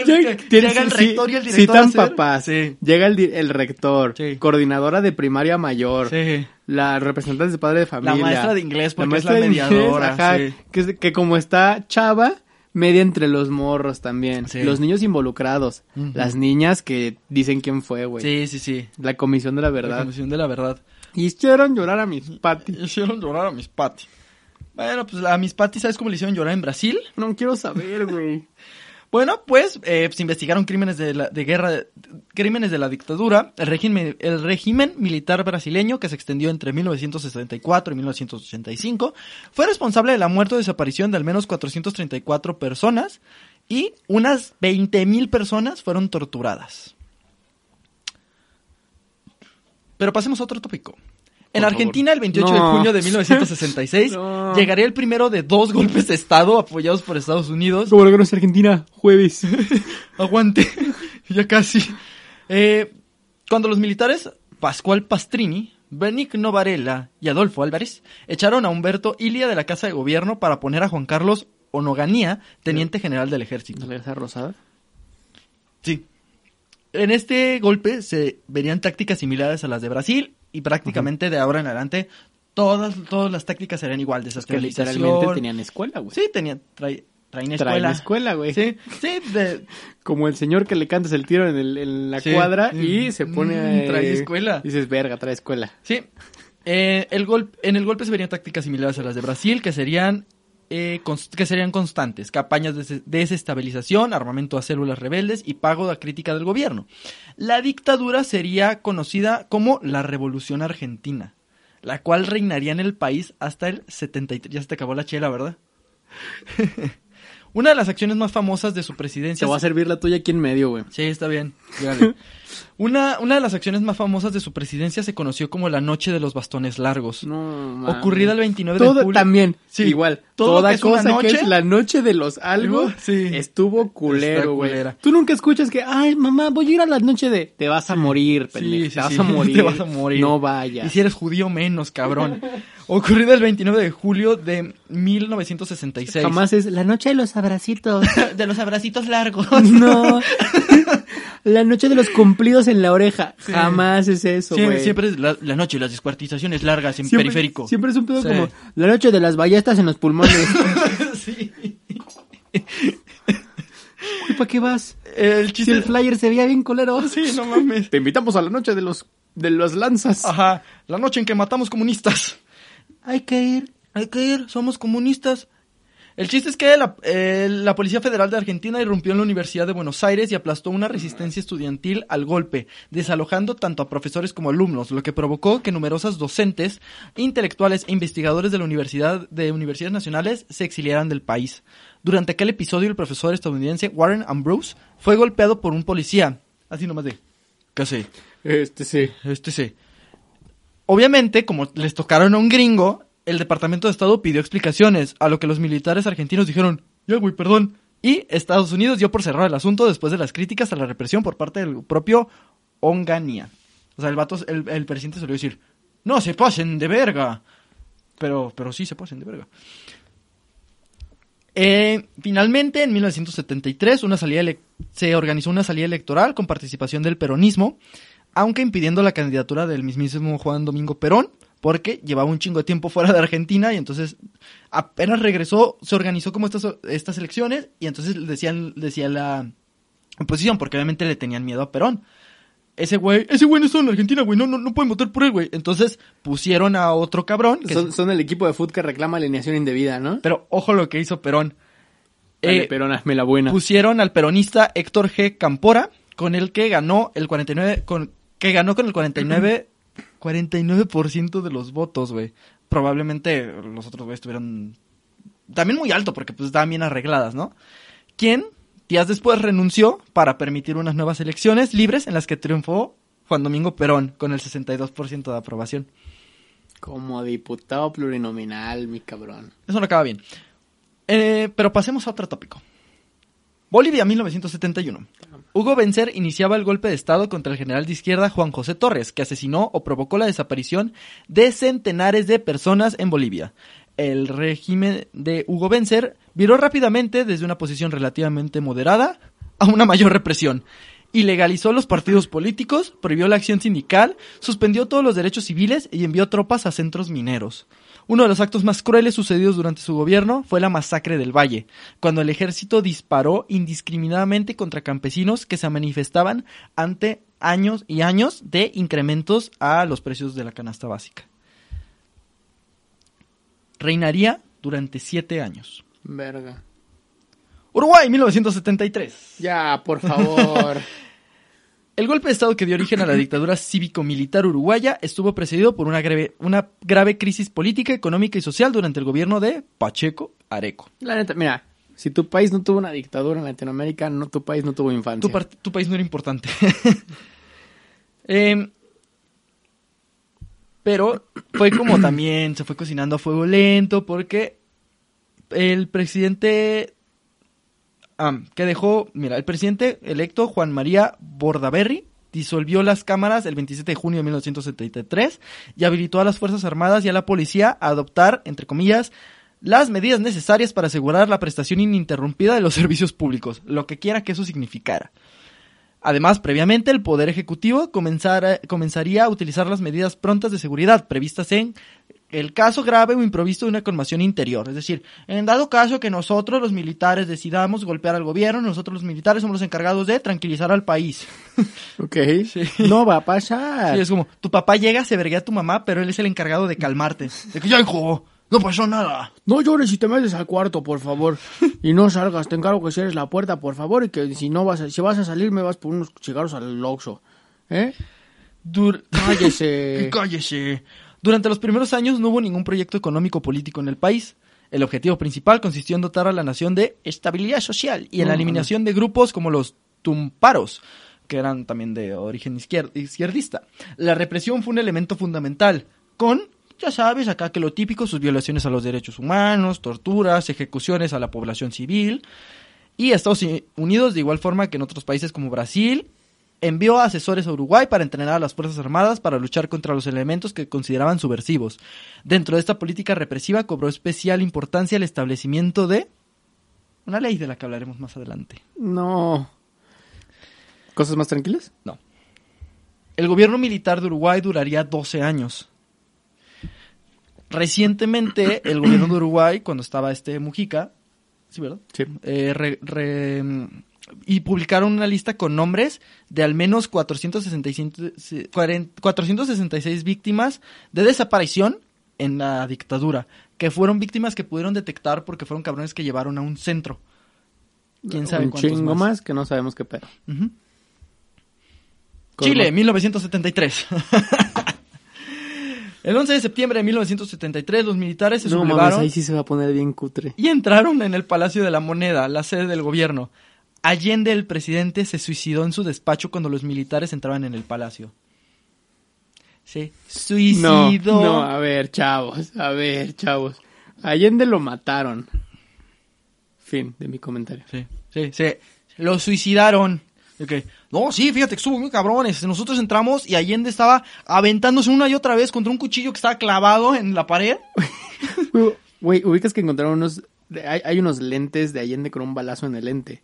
Que- que llega el rector y el director. Citan hacer- papás. Sí. Llega el, el rector. Sí. Coordinadora de primaria mayor. Sí. La representante de padre de familia. La maestra de inglés, La porque es la de inglés, mediadora. ajá, sí. que, es- que como está chava, media entre los morros también. Sí. Los niños involucrados. Las niñas que dicen quién fue, güey. Sí, sí, sí. La comisión de la La verdad. comisión de la verdad. Hicieron llorar a mis patis. Hicieron llorar a mis patis. Bueno, pues a mis patis, ¿sabes cómo le hicieron llorar en Brasil? No quiero saber, güey. Bueno, pues eh, se investigaron crímenes de, la, de guerra, crímenes de la dictadura, el régimen, el régimen militar brasileño que se extendió entre 1964 y 1985 fue responsable de la muerte o desaparición de al menos 434 personas y unas 20.000 personas fueron torturadas. Pero pasemos a otro tópico. En Por Argentina, favor. el 28 de junio de 1966, No. llegaría el primero de dos golpes de Estado apoyados por Estados Unidos Como lo es Argentina, jueves. Aguante. ya casi. Eh, cuando los militares Pascual Pastrini, Benigno Varela y Adolfo Álvarez echaron a Humberto Ilia de la Casa de Gobierno para poner a Juan Carlos Onoganía, teniente general del ejército. ¿La rosada? Sí. En este golpe se verían tácticas similares a las de Brasil y prácticamente de ahora en adelante todas, todas las tácticas serían igual. Que literalmente tenían escuela, güey. Sí, tenían, trae, traen Traen escuela. escuela, güey. Sí, sí, de, Como el señor que le cantas el tiro en, el- en la Sí. cuadra Mm, y se pone mm, a... trae escuela. Dices, verga, trae escuela. Sí. Eh, el gol- en el golpe se verían tácticas similares a las de Brasil, que serían, eh, que serían constantes. Campañas de des- desestabilización, armamento a células rebeldes y pago de crítica del gobierno. La dictadura sería conocida como la Revolución Argentina, la cual reinaría en el país hasta el 73. Ya se te acabó la chela, ¿verdad? Una de las acciones más famosas de su presidencia... va a servir la tuya aquí en medio, güey. Sí, está bien. Una, una de las acciones más famosas de su presidencia se conoció como la Noche de los Bastones Largos. No, ocurrida el 29 Todo de julio. también, Sí. igual. Todo Toda que es cosa que noche- es la noche de los algo Sí. estuvo culero, güey. Tú nunca escuchas que, ay, mamá, voy a ir a la noche de... Te vas a morir, pendejo. sí, te vas sí. a morir. Te vas a morir. No vayas. Y si eres judío menos, cabrón. Ocurrida el 29 de julio de 1966. Jamás es la noche de los abracitos. De los abracitos largos. no. la noche de los cumplidos en la oreja. Jamás es eso, siempre, güey. siempre es la, la noche, las descuartizaciones largas en Siempre- periférico. Siempre es un pedo Sí. como la noche de las ballestas en los pulmones. sí. ¿Y para qué vas? El Si chiste... el flyer se veía bien colero. Sí, no mames. Te invitamos a la noche de los de las lanzas. Ajá, la noche en que matamos comunistas. Hay que ir. Hay que ir, somos comunistas. El chiste es que la, eh, la Policía Federal de Argentina irrumpió en la Universidad de Buenos Aires y aplastó una resistencia estudiantil al golpe, desalojando tanto a profesores como alumnos, lo que provocó que numerosas docentes, intelectuales e investigadores de la Universidad de Universidades Nacionales se exiliaran del país. Durante aquel episodio, el profesor estadounidense Warren Ambrose fue golpeado por un policía. Así nomás de... ¿Qué sé? Este sí. Este sí. Obviamente, como les tocaron a un gringo, el Departamento de Estado pidió explicaciones, a lo que los militares argentinos dijeron, ya güey, perdón. Y Estados Unidos dio por cerrado el asunto después de las críticas a la represión por parte del propio Onganía. O sea, el vato, el, presidente lo decir, no se pasen de verga. Pero, pero sí se pasen de verga. Eh, finalmente, en 1973, una salida se organizó una salida electoral con participación del peronismo, aunque impidiendo la candidatura del mismísimo Juan Domingo Perón, porque llevaba un chingo de tiempo fuera de Argentina y entonces apenas regresó, se organizó como estas, estas elecciones y entonces decían, decía la oposición, porque obviamente le tenían miedo a Perón. ese güey, ese güey no está en Argentina, güey, no, no, no pueden votar por él, güey. Entonces pusieron a otro cabrón. que Son, el equipo de fútbol que reclama alineación indebida, ¿no? Pero ojo lo que hizo Perón. Dale, Eh, pero hazme la buena. pusieron al peronista Héctor G. Campora, con el que ganó el 49, con, que ganó con el 49, 49% de los votos, güey. Probablemente los otros güeyes estuvieran también muy alto, porque pues estaban bien arregladas, ¿no? Quien días después renunció para permitir unas nuevas elecciones libres en las que triunfó Juan Domingo Perón con el 62% de aprobación. Como diputado plurinominal, mi cabrón. Eso no acaba bien. Eh, pero pasemos a otro tópico. Bolivia, 1971. Hugo Benzer iniciaba el golpe de Estado contra el general de izquierda Juan José Torres, que asesinó o provocó la desaparición de centenares de personas en Bolivia. El régimen de Hugo Benzer viró rápidamente desde una posición relativamente moderada a una mayor represión. Ilegalizó los partidos políticos, prohibió la acción sindical, suspendió todos los derechos civiles y envió tropas a centros mineros. Uno de los actos más crueles sucedidos durante su gobierno fue la masacre del Valle, cuando el ejército disparó indiscriminadamente contra campesinos que se manifestaban ante años y años de incrementos a los precios de la canasta básica. Reinaría durante siete años. Verga. Uruguay, 1973. Ya, por favor. El golpe de Estado que dio origen a la dictadura cívico-militar uruguaya estuvo precedido por una grave, una grave crisis política, económica y social durante el gobierno de Pacheco Areco. la neta, mira, si tu país no tuvo una dictadura en Latinoamérica, no, tu país no tuvo infancia. Tu país no era importante. Em, pero fue como también se fue cocinando a fuego lento porque el presidente ah, que dejó, mira, el presidente electo Juan María Bordaberry disolvió las cámaras el 27 de junio de 1973 y habilitó a las Fuerzas Armadas y a la policía a adoptar, entre comillas, las medidas necesarias para asegurar la prestación ininterrumpida de los servicios públicos, lo que quiera que eso significara. Además, previamente, el Poder Ejecutivo comenzaría a utilizar las medidas prontas de seguridad previstas en el caso grave o improvisto de una conmoción interior. Es decir, en dado caso que nosotros los militares decidamos golpear al gobierno, nosotros los militares somos los encargados de tranquilizar al país. Ok. Sí. No va a pasar. Sí, es como, tu papá llega, se verguea a tu mamá, pero él es el encargado de calmarte. De que ya, hijo, no pasó nada. No llores y te metes al cuarto, por favor. Y no salgas, te encargo que cierres la puerta, por favor, y que si no vas a, si vas a salir me vas por unos cigarros al Oxxo. ¿Eh? Dur- Cállese. Cállese. Durante los primeros años no hubo ningún proyecto económico político en el país. El objetivo principal consistió en dotar a la nación de estabilidad social y en la eliminación de grupos como los tumparos, que eran también de origen izquier- izquierdista. La represión fue un elemento fundamental, con, ya sabes, acá que lo típico, sus violaciones a los derechos humanos, torturas, ejecuciones a la población civil. Y Estados Unidos, de igual forma que en otros países como Brasil, envió asesores a Uruguay para entrenar a las Fuerzas Armadas para luchar contra los elementos que consideraban subversivos. Dentro de esta política represiva cobró especial importancia el establecimiento de una ley de la que hablaremos más adelante. No. ¿Cosas más tranquilas? No. El gobierno militar de Uruguay duraría 12 años. Recientemente, el gobierno de Uruguay, cuando estaba este Mujica, ¿sí, verdad? Sí. Eh, re- re- y publicaron una lista con nombres de al menos 465 cuaren- 466 víctimas de desaparición en la dictadura, que fueron víctimas que pudieron detectar porque fueron cabrones que llevaron a un centro. ¿Quién sabe Un cuántos chingo más? más que no sabemos qué pedo. Chile, más- 1973. El 11 de septiembre de 1973 los militares se No mames, sublevaron ahí sí se va a poner bien cutre. y entraron en el Palacio de la Moneda, la sede del gobierno. Allende, el presidente, se suicidó en su despacho cuando los militares entraban en el palacio. Se suicidó. no, a ver, chavos, a ver, chavos. Allende lo mataron. Fin de mi comentario. Sí, sí, sí. Lo suicidaron. Ok. No, sí, fíjate que estuvo muy cabrones. Nosotros entramos y Allende estaba aventándose una y otra vez contra un cuchillo que estaba clavado en la pared. Güey, ubicas que encontraron unos. Hay, hay unos lentes de Allende con un balazo en el lente.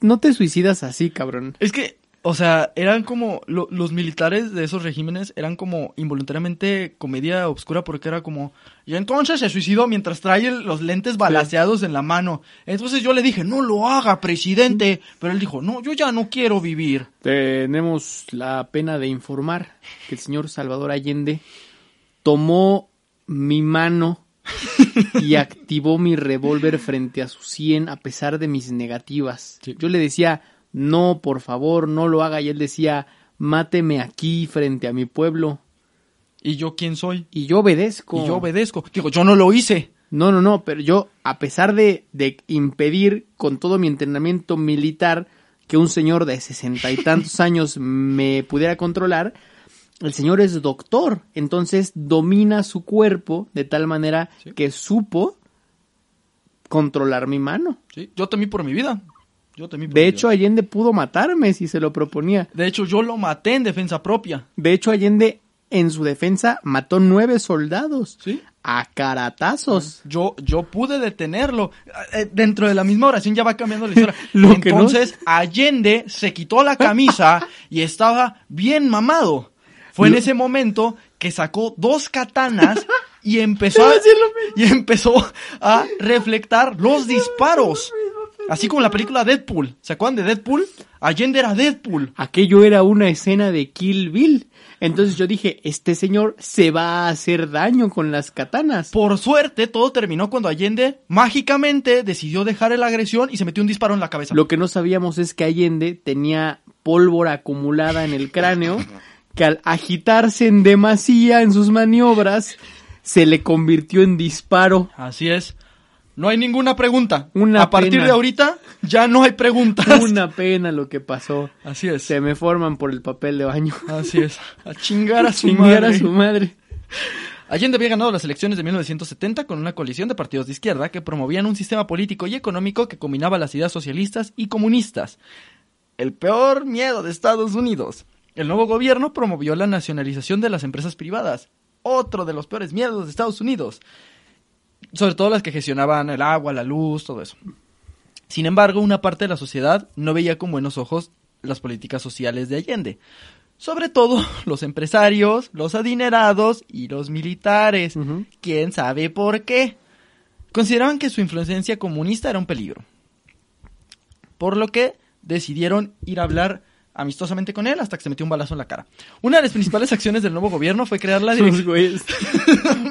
No te suicidas así, cabrón. Es que O sea, eran como lo- los militares de esos regímenes eran como involuntariamente comedia obscura porque era como y entonces se suicidó mientras trae el- los lentes balaseados en la mano. Entonces yo le dije, "No lo haga, presidente." Pero él dijo, "No, yo ya no quiero vivir." Tenemos la pena de informar que el señor Salvador Allende tomó mi mano y activó mi revólver frente a su sien a pesar de mis negativas. Sí. Yo le decía, no, por favor, no lo haga. Y él decía, máteme aquí frente a mi pueblo. ¿Y yo quién soy? Y yo obedezco. Y yo obedezco. Digo, yo no lo hice. No, no, no, pero yo, a pesar de, de impedir con todo mi entrenamiento militar que un señor de sesenta y tantos años me pudiera controlar, el señor es doctor, entonces domina su cuerpo de tal manera Sí. que supo controlar mi mano. Sí, yo temí por mi vida. Yo temí por De mi hecho, vida. Allende pudo matarme si se lo proponía. de hecho yo lo maté en defensa propia. De hecho, Allende en su defensa mató nueve soldados ¿Sí? a caratazos. Yo, yo pude detenerlo. Eh, Dentro de la misma oración ya va cambiando la historia. Lo que no- Entonces, Allende se quitó la camisa y estaba bien mamado. Fue en ese momento que sacó dos katanas y empezó a, y empezó a reflectar los disparos. Así como en la película Deadpool. ¿Se acuerdan de Deadpool? Allende era Deadpool. Aquello era una escena de Kill Bill. Entonces yo dije, este señor se va a hacer daño con las katanas. Por suerte, todo terminó cuando Allende mágicamente decidió dejar la agresión y se metió un disparo en la cabeza. Lo que no sabíamos es que Allende tenía pólvora acumulada en el cráneo, que al agitarse en demasía en sus maniobras, se le convirtió en disparo. Así es. No hay ninguna pregunta. Una a partir pena. de ahorita ya no hay preguntas. Una pena lo que pasó. Así es. Se me forman por el papel de baño. Así es. A chingar a su Chingar madre. a su madre. Allende había ganado las elecciones de 1970 con una coalición de partidos de izquierda que promovían un sistema político y económico que combinaba las ideas socialistas y comunistas. El peor miedo de Estados Unidos. El nuevo gobierno promovió la nacionalización de las empresas privadas. Otro de los peores miedos de Estados Unidos. Sobre todo las que gestionaban el agua, la luz, todo eso. Sin embargo, una parte de la sociedad no veía con buenos ojos las políticas sociales de Allende. Sobre todo los empresarios, los adinerados y los militares. ¿Quién sabe por qué? Consideraban que su influencia comunista era un peligro. Por lo que decidieron ir a hablar amistosamente con él hasta que se metió un balazo en la cara. Una de las principales acciones del nuevo gobierno fue crear la dirección...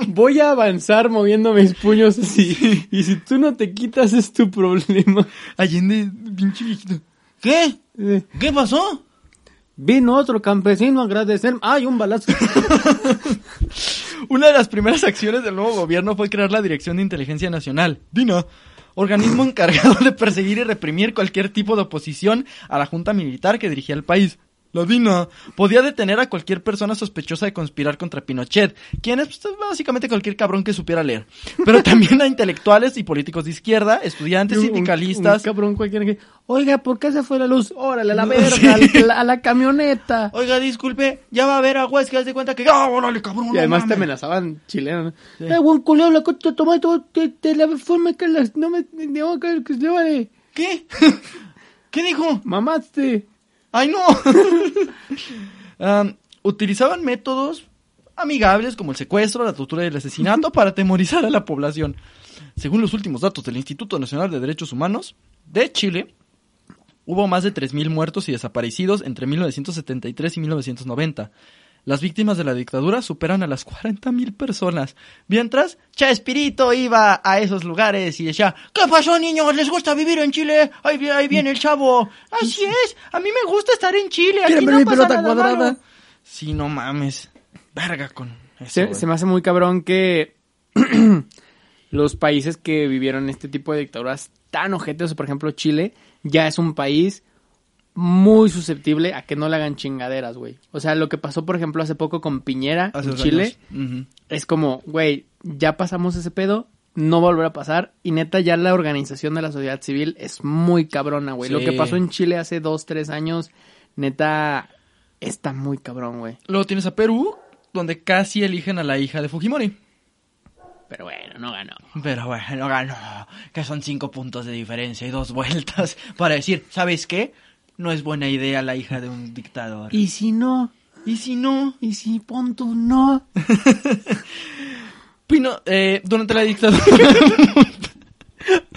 Voy a avanzar moviendo mis puños así. Y si tú no te quitas es tu problema. Allende, pinche viejito. ¿Qué? Eh, ¿Qué pasó? Vino otro campesino a agradecer. ¡Ay, un balazo! Una de las primeras acciones del nuevo gobierno fue crear la Dirección de Inteligencia Nacional, DINA, organismo encargado de perseguir y reprimir cualquier tipo de oposición a la junta militar que dirigía el país. La DINA podía detener a cualquier persona sospechosa de conspirar contra Pinochet, quien es pues, básicamente cualquier cabrón que supiera leer, pero también a intelectuales y políticos de izquierda, estudiantes, Un- sindicalistas. un cabrón cualquiera que. Oiga, ¿por qué se fue la luz? Órale, a la verga, sí. a, la, a la camioneta. Oiga, disculpe, ya va a haber agua, es que haz de cuenta que... ¡Ah, órale, cabrón! Y no además te amenazaban chilenos. Sí. Eh, buen culeo, la coche tomate, te, te la forma que las. No me. No, que que. ¿Qué? ¿Qué dijo? Mamaste. ¡Ay, no! Utilizaban métodos amigables como el secuestro, la tortura y el asesinato para atemorizar a la población. Según los últimos datos del Instituto Nacional de Derechos Humanos de Chile, hubo más de 3.000 muertos y desaparecidos entre 1973 y 1990. Las víctimas de la dictadura superan a las 40.000 personas. Mientras, Chespirito iba a esos lugares y decía, ¿qué pasó niños? ¿Les gusta vivir en Chile? Ahí, ahí viene el chavo. Así es, a mí me gusta estar en Chile. Aquí ¿Quieren no mi pasa pelota nada cuadrada? malo". Sí, no mames. Verga con eso. Se, me hace muy cabrón que los países que vivieron este tipo de dictaduras tan ojetes, por ejemplo Chile, ya es un país muy susceptible a que no le hagan chingaderas, güey. O sea, lo que pasó, por ejemplo, hace poco con Piñera Hace en Chile, es como, güey, ya pasamos ese pedo, no va a volver a pasar. Y neta, ya la organización de la sociedad civil es muy cabrona, güey. Lo que pasó en Chile hace dos, tres años, neta, está muy cabrón, güey. Luego tienes a Perú, donde casi eligen a la hija de Fujimori. Pero bueno, no ganó. Pero bueno, ganó. Que son cinco puntos de diferencia y dos vueltas para decir, ¿sabes qué? No es buena idea la hija de un dictador. ¿Y si no? ¿Y si no? ¿Y si pon tu no? Pino, eh, durante la dictadura...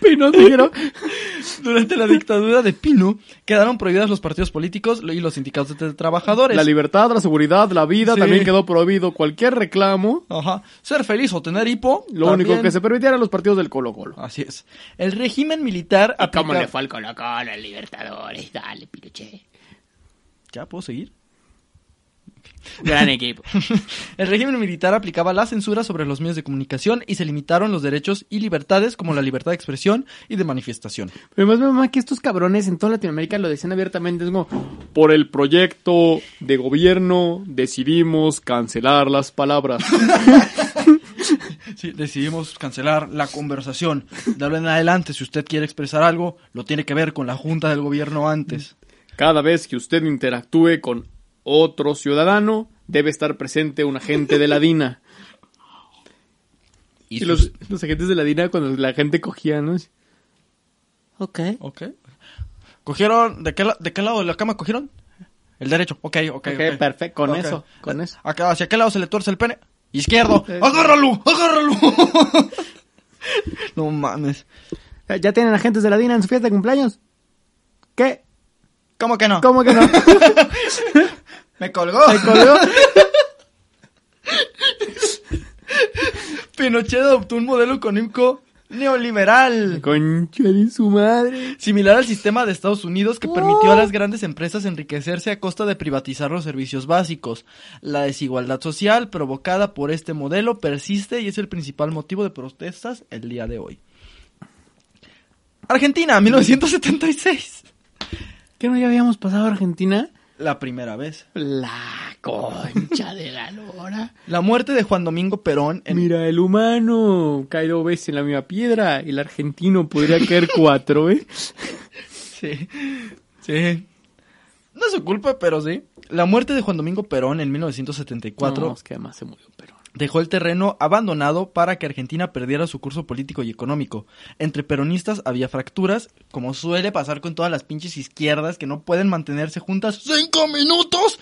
Pino Negro. Durante la dictadura de Pino quedaron prohibidas los partidos políticos y los sindicatos de trabajadores. La libertad, la seguridad, la vida, Sí. también quedó prohibido cualquier reclamo. Ajá. Ser feliz o tener hipo. Lo también. único que se permitía eran los partidos del Colo Colo. Así es. El régimen militar ¿Cómo le fue al Colo Colo, el Libertadores? Dale, Pinochet. ¿Ya puedo seguir? Gran equipo. El régimen militar aplicaba la censura sobre los medios de comunicación y se limitaron los derechos y libertades como la libertad de expresión y de manifestación. Pero más me mama que estos cabrones en toda Latinoamérica lo decían abiertamente. Es como, por el proyecto de gobierno decidimos cancelar las palabras. Sí, decidimos cancelar la conversación. De ahora en adelante, si usted quiere expresar algo, lo tiene que ver con la junta del gobierno antes. Cada vez que usted interactúe con otro ciudadano, debe estar presente un agente de la DINA. Y, los, los agentes de la DINA cuando la gente cogía, ¿no? Ok. Ok. ¿Cogieron? ¿De qué, la- de qué lado de la cama cogieron? El derecho. Ok, ok, Ok, perfecto. Con eso, con eso. Acá, ¿Hacia qué lado se le tuerce el pene? Izquierdo. Eh. ¡Agárralo! ¡Agárralo! no mames. ¿Ya tienen agentes de la DINA en su fiesta de cumpleaños? ¿Qué? ¿Cómo que no? ¿Cómo que no? Me colgó. ¿Se colgó? Pinochet adoptó un modelo económico neoliberal. Concha de su madre. Similar al sistema de Estados Unidos que permitió a las grandes empresas enriquecerse a costa de privatizar los servicios básicos. La desigualdad social provocada por este modelo persiste y es el principal motivo de protestas el día de hoy. Argentina, 1976. ¿Qué no ya habíamos pasado a Argentina? La primera vez. La concha de la lora. La muerte de Juan Domingo Perón en Mira, el humano cae dos veces en la misma piedra. El argentino podría caer cuatro, ¿eh? Sí, sí. No es su culpa, pero sí. La muerte de Juan Domingo Perón en 1974 No, es que además se murió Perón. Dejó el terreno abandonado para que Argentina perdiera su curso político y económico. Entre peronistas había fracturas, como suele pasar con todas las pinches izquierdas que no pueden mantenerse juntas cinco minutos.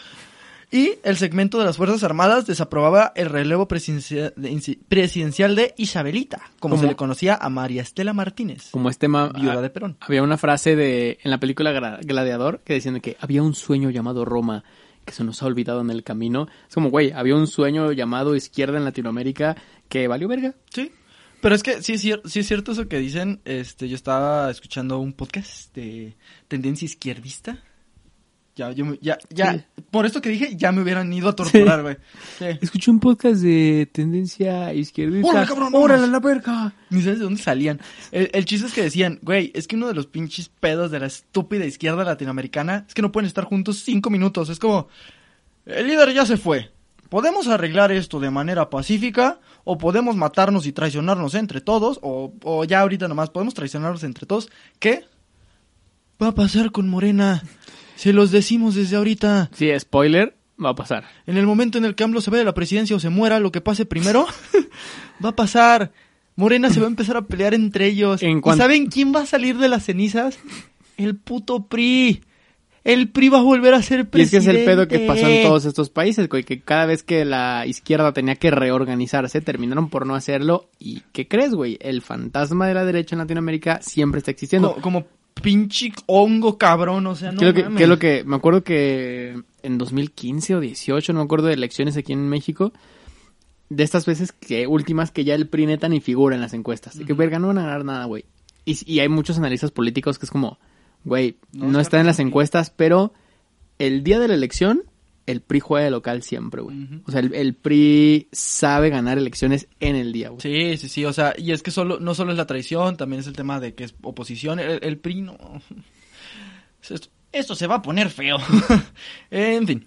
Y el segmento de las Fuerzas Armadas desaprobaba el relevo presidencia- de- inci- presidencial de Isabelita, como se le conocía a María Estela Martínez, Como este viuda de Perón. Había una frase de en la película Gladiador que decían de que había un sueño llamado Roma que se nos ha olvidado en el camino. Es como, güey, había un sueño llamado izquierda en Latinoamérica que valió verga. Sí. Pero es que sí cier- sí es cierto eso que dicen. Este, yo estaba escuchando un podcast de tendencia izquierdista. Ya, yo, me- ya, ya, Sí. por esto que dije, ya me hubieran ido a torturar, güey. Sí. Escuché un podcast de tendencia izquierdista. ¡Órale, cabrón, ¡Órale, la verga! Ni sabes de dónde salían. El, el chiste es que decían, güey, es que uno de los pinches pedos de la estúpida izquierda latinoamericana es que no pueden estar juntos cinco minutos. Es como, el líder ya se fue. Podemos arreglar esto de manera pacífica o podemos matarnos y traicionarnos entre todos o, o ya ahorita nomás podemos traicionarnos entre todos. ¿Qué? Va a pasar con Morena. Se los decimos desde ahorita. Sí, spoiler, va a pasar. En el momento en el que AMLO se vaya de la presidencia o se muera, lo que pase primero, va a pasar. Morena se va a empezar a pelear entre ellos. En ¿Y saben quién va a salir de las cenizas? El puto PRI. El PRI va a volver a ser Y es presidente. que es el pedo que pasó en todos estos países, güey, que cada vez que la izquierda tenía que reorganizarse, terminaron por no hacerlo. ¿Y qué crees, güey? El fantasma de la derecha en Latinoamérica siempre está existiendo. Como, como pinche hongo cabrón, o sea, no ¿Qué, lo que, mames. qué es lo que me acuerdo que en 2015 o 18, no me acuerdo de elecciones aquí en México, de estas veces que últimas que ya el PRI neta ni figura en las encuestas, de que verga no van a ganar nada, güey. Y, y hay muchos analistas políticos que es como, güey, No, no, está en las encuestas, pero el día de la elección el PRI juega de local siempre, güey. O sea, el, el PRI sabe ganar elecciones en el día, güey. Sí, sí, sí, o sea, y es que solo, no solo es la traición, también es el tema de que es oposición, el, el PRI no... Esto, esto se va a poner feo. en fin.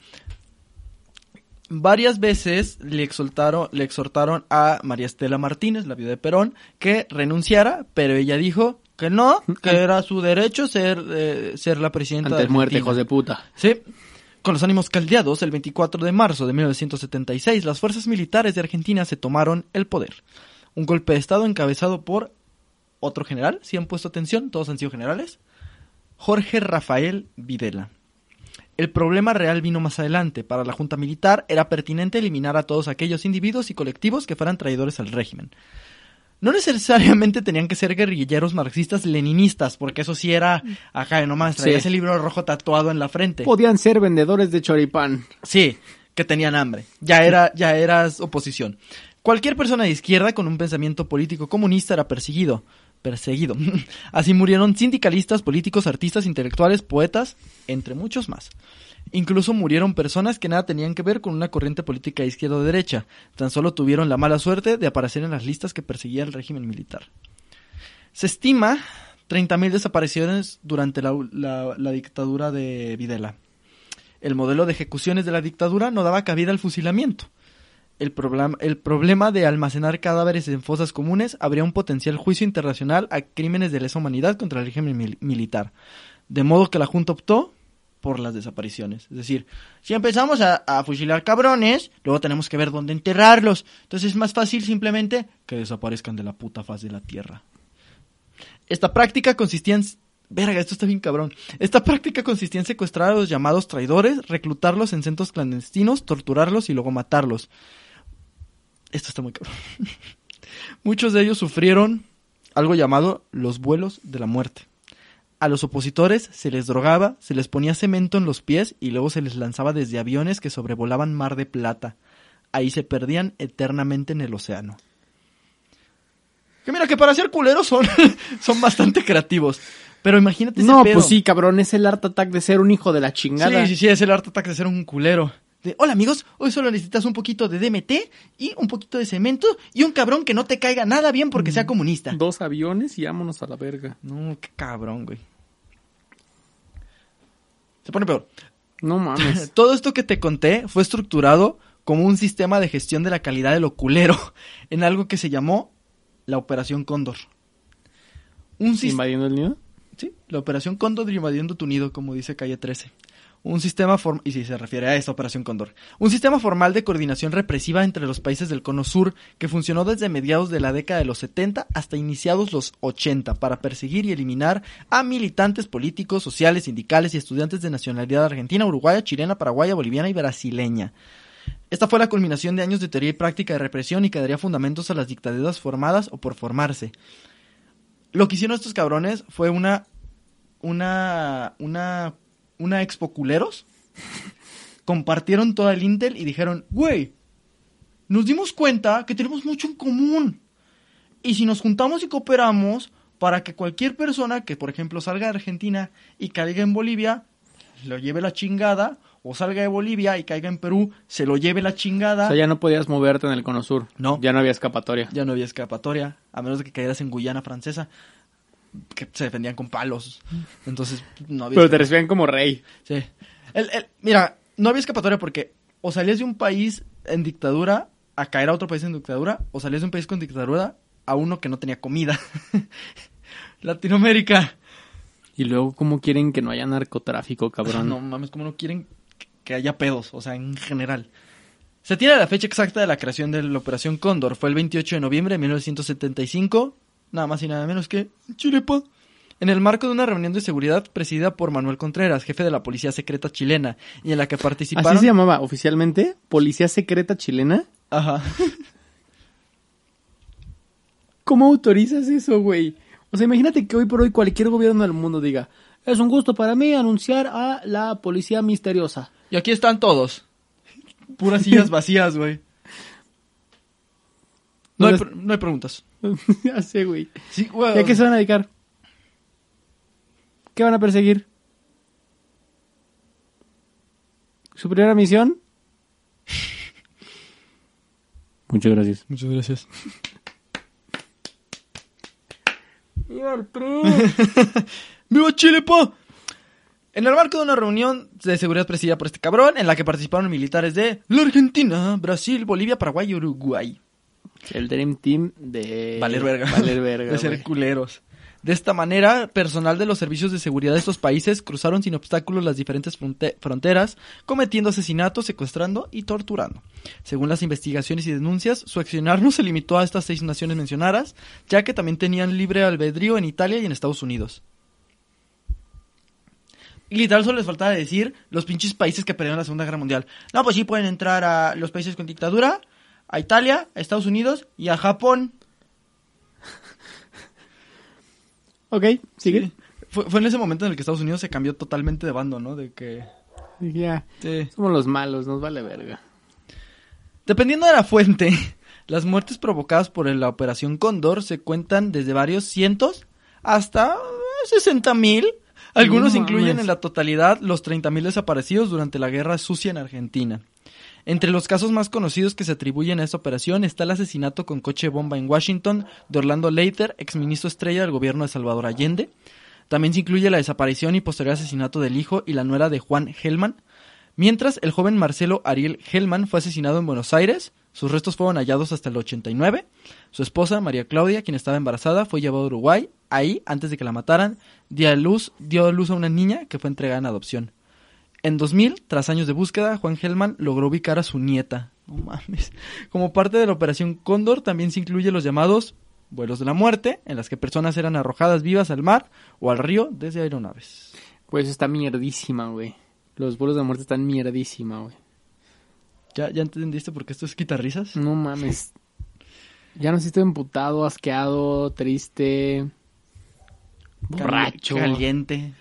Varias veces le exhortaron, le exhortaron a María Estela Martínez, la viuda de Perón, que renunciara, pero ella dijo que no, que era su derecho ser, eh, ser la presidenta Antes de muerte, hijos de puta. Sí. Con los ánimos caldeados, el 24 de marzo de 1976, las fuerzas militares de Argentina se tomaron el poder. Un golpe de Estado encabezado por otro general. Si han puesto atención, todos han sido generales. Jorge Rafael Videla. El problema real vino más adelante. Para la Junta Militar era pertinente eliminar a todos aquellos individuos y colectivos que fueran traidores al régimen. No necesariamente tenían que ser guerrilleros marxistas leninistas, porque eso sí era, ajá, nomás traía Sí. ese libro rojo tatuado en la frente. Podían ser vendedores de choripán. Sí, que tenían hambre. Ya era, ya eras oposición. Cualquier persona de izquierda con un pensamiento político comunista era perseguido. Perseguido. Así murieron sindicalistas, políticos, artistas, intelectuales, poetas, entre muchos más. Incluso murieron personas que nada tenían que ver con una corriente política de izquierda o derecha. Tan solo tuvieron la mala suerte de aparecer en las listas que perseguía el régimen militar. Se estima 30.000 desapariciones durante la, dictadura de Videla. El modelo de ejecuciones de la dictadura no daba cabida al fusilamiento. El, problema- el problema de almacenar cadáveres en fosas comunes habría un potencial juicio internacional a crímenes de lesa humanidad contra el régimen mil- militar. De modo que la Junta optó por las desapariciones. Es decir, si empezamos a, fusilar cabrones, luego tenemos que ver dónde enterrarlos. Entonces es más fácil simplemente que desaparezcan de la puta faz de la tierra. Esta práctica consistía en... Verga, esto está bien cabrón. Esta práctica consistía en secuestrar a los llamados traidores, reclutarlos en centros clandestinos, torturarlos y luego matarlos. Esto está muy cabrón. Muchos de ellos sufrieron algo llamado los vuelos de la muerte. A los opositores se les drogaba, se les ponía cemento en los pies y luego se les lanzaba desde aviones que sobrevolaban Mar de Plata. Ahí se perdían eternamente en el océano. Que mira, que para ser culeros son, son bastante creativos. Pero imagínate ese No, pedo. pues sí, cabrón, es el art attack de ser un hijo de la chingada. Sí, sí, sí, es el art attack de ser un culero. De, Hola amigos, hoy solo necesitas un poquito de DMT y un poquito de cemento y un cabrón que no te caiga nada bien porque sea comunista. Dos aviones y vámonos a la verga. No, qué cabrón, güey. Se pone peor. No mames. Todo esto que te conté fue estructurado como un sistema de gestión de la calidad de lo culero en algo que se llamó la Operación Cóndor. Un. ¿Invadiendo el nido? Sí, la Operación Cóndor invadiendo tu nido, como dice Calle 13. Un sistema y si se refiere a esta Operación. Un sistema formal de coordinación represiva entre los países del Cono Sur que funcionó desde mediados de la década de los 70 hasta iniciados los 80 para perseguir y eliminar a militantes políticos, sociales, sindicales y estudiantes de nacionalidad argentina, uruguaya, chilena, paraguaya, boliviana y brasileña. Esta fue la culminación de años de teoría y práctica de represión y que daría fundamentos a las dictaduras formadas o por formarse. Lo que hicieron estos cabrones fue una. Una. Una. Una expo culeros. Compartieron todo el Intel y dijeron: Güey, nos dimos cuenta que tenemos mucho en común. Y si nos juntamos y cooperamos para que cualquier persona que, por ejemplo, salga de Argentina y caiga en Bolivia, lo lleve la chingada, o salga de Bolivia y caiga en Perú, se lo lleve la chingada. O sea, ya no podías moverte en el cono sur. No. Ya no había escapatoria. ya no había escapatoria, a menos de que cayeras en Guyana francesa, que se defendían con palos. Entonces, no había Pero te recibían como rey. Sí. El- el- mira, no había escapatoria porque o salías de un país en dictadura a caer a otro país en dictadura, o salías de un país con dictadura a uno que no tenía comida. Latinoamérica. Y luego, ¿cómo quieren que no haya narcotráfico, cabrón? No mames, como no quieren que haya pedos, o sea, en general. Se tiene la fecha exacta de la creación de la Operación Cóndor. Fue el 28 de noviembre de 1975, nada más y nada menos que Chilepa. En el marco de una reunión de seguridad presidida por Manuel Contreras, jefe de la Policía Secreta chilena, y en la que participaron... ¿Así se llamaba oficialmente? ¿Policía Secreta Chilena? Ajá. ¿Cómo autorizas eso, güey? O sea, imagínate que hoy por hoy cualquier gobierno del mundo diga, es un gusto para mí anunciar a la policía misteriosa. Y aquí están todos. Puras sillas vacías, güey. No, hay ¿Dónde pre- no hay preguntas. ya sé, güey. Sí. ¿Y a qué se van a dedicar? ¿Qué van a perseguir? ¿Su primera misión? Muchas gracias. Muchas gracias. ¡Viva Chile, pa! En el marco de una reunión de seguridad presidida por este cabrón, en la que participaron militares de la Argentina, Brasil, Bolivia, Paraguay y Uruguay. El Dream Team de... Valer verga. Valer verga, de ser culeros. De esta manera, personal de los servicios de seguridad de estos países cruzaron sin obstáculos las diferentes fronte- fronteras, cometiendo asesinatos, secuestrando y torturando. Según las investigaciones y denuncias, su accionar no se limitó a estas seis naciones mencionadas, ya que también tenían libre albedrío en Italia y en Estados Unidos. Y literal solo les faltaba decir los pinches países que perdieron la Segunda Guerra Mundial. No, pues sí pueden entrar a los países con dictadura, a Italia, a Estados Unidos y a Japón. Ok, sigue. Sí. Fue, fue en ese momento en el que Estados Unidos se cambió totalmente de bando, ¿no? De que... Ya. Sí. Somos los malos, nos vale verga. Dependiendo de la fuente, las muertes provocadas por la Operación Cóndor se cuentan desde varios cientos hasta 60 mil. Algunos No incluyen mames. en la totalidad los 30 mil desaparecidos durante la Guerra Sucia en Argentina. Entre los casos más conocidos que se atribuyen a esta operación está el asesinato con coche bomba en Washington de Orlando Leiter, exministro estrella del gobierno de Salvador Allende. También se incluye la desaparición y posterior asesinato del hijo y la nuera de Juan Hellman. Mientras, el joven Marcelo Ariel Hellman fue asesinado en Buenos Aires. Sus restos fueron hallados hasta el 89. Su esposa, María Claudia, quien estaba embarazada, fue llevada a Uruguay. Ahí, antes de que la mataran, dio a luz, dio a luz a una niña que fue entregada en adopción. En 2000, tras años de búsqueda, Juan Hellman logró ubicar a su nieta. No mames. Como parte de la operación Cóndor, también se incluye los llamados vuelos de la muerte, en las que personas eran arrojadas vivas al mar o al río desde aeronaves. Pues está mierdísima, güey. Los vuelos de muerte están mierdísima, güey. ¿Ya, ¿Ya entendiste por qué esto es quitarrisas? No mames. Ya no estoy emputado, asqueado, triste, borracho. Caliente.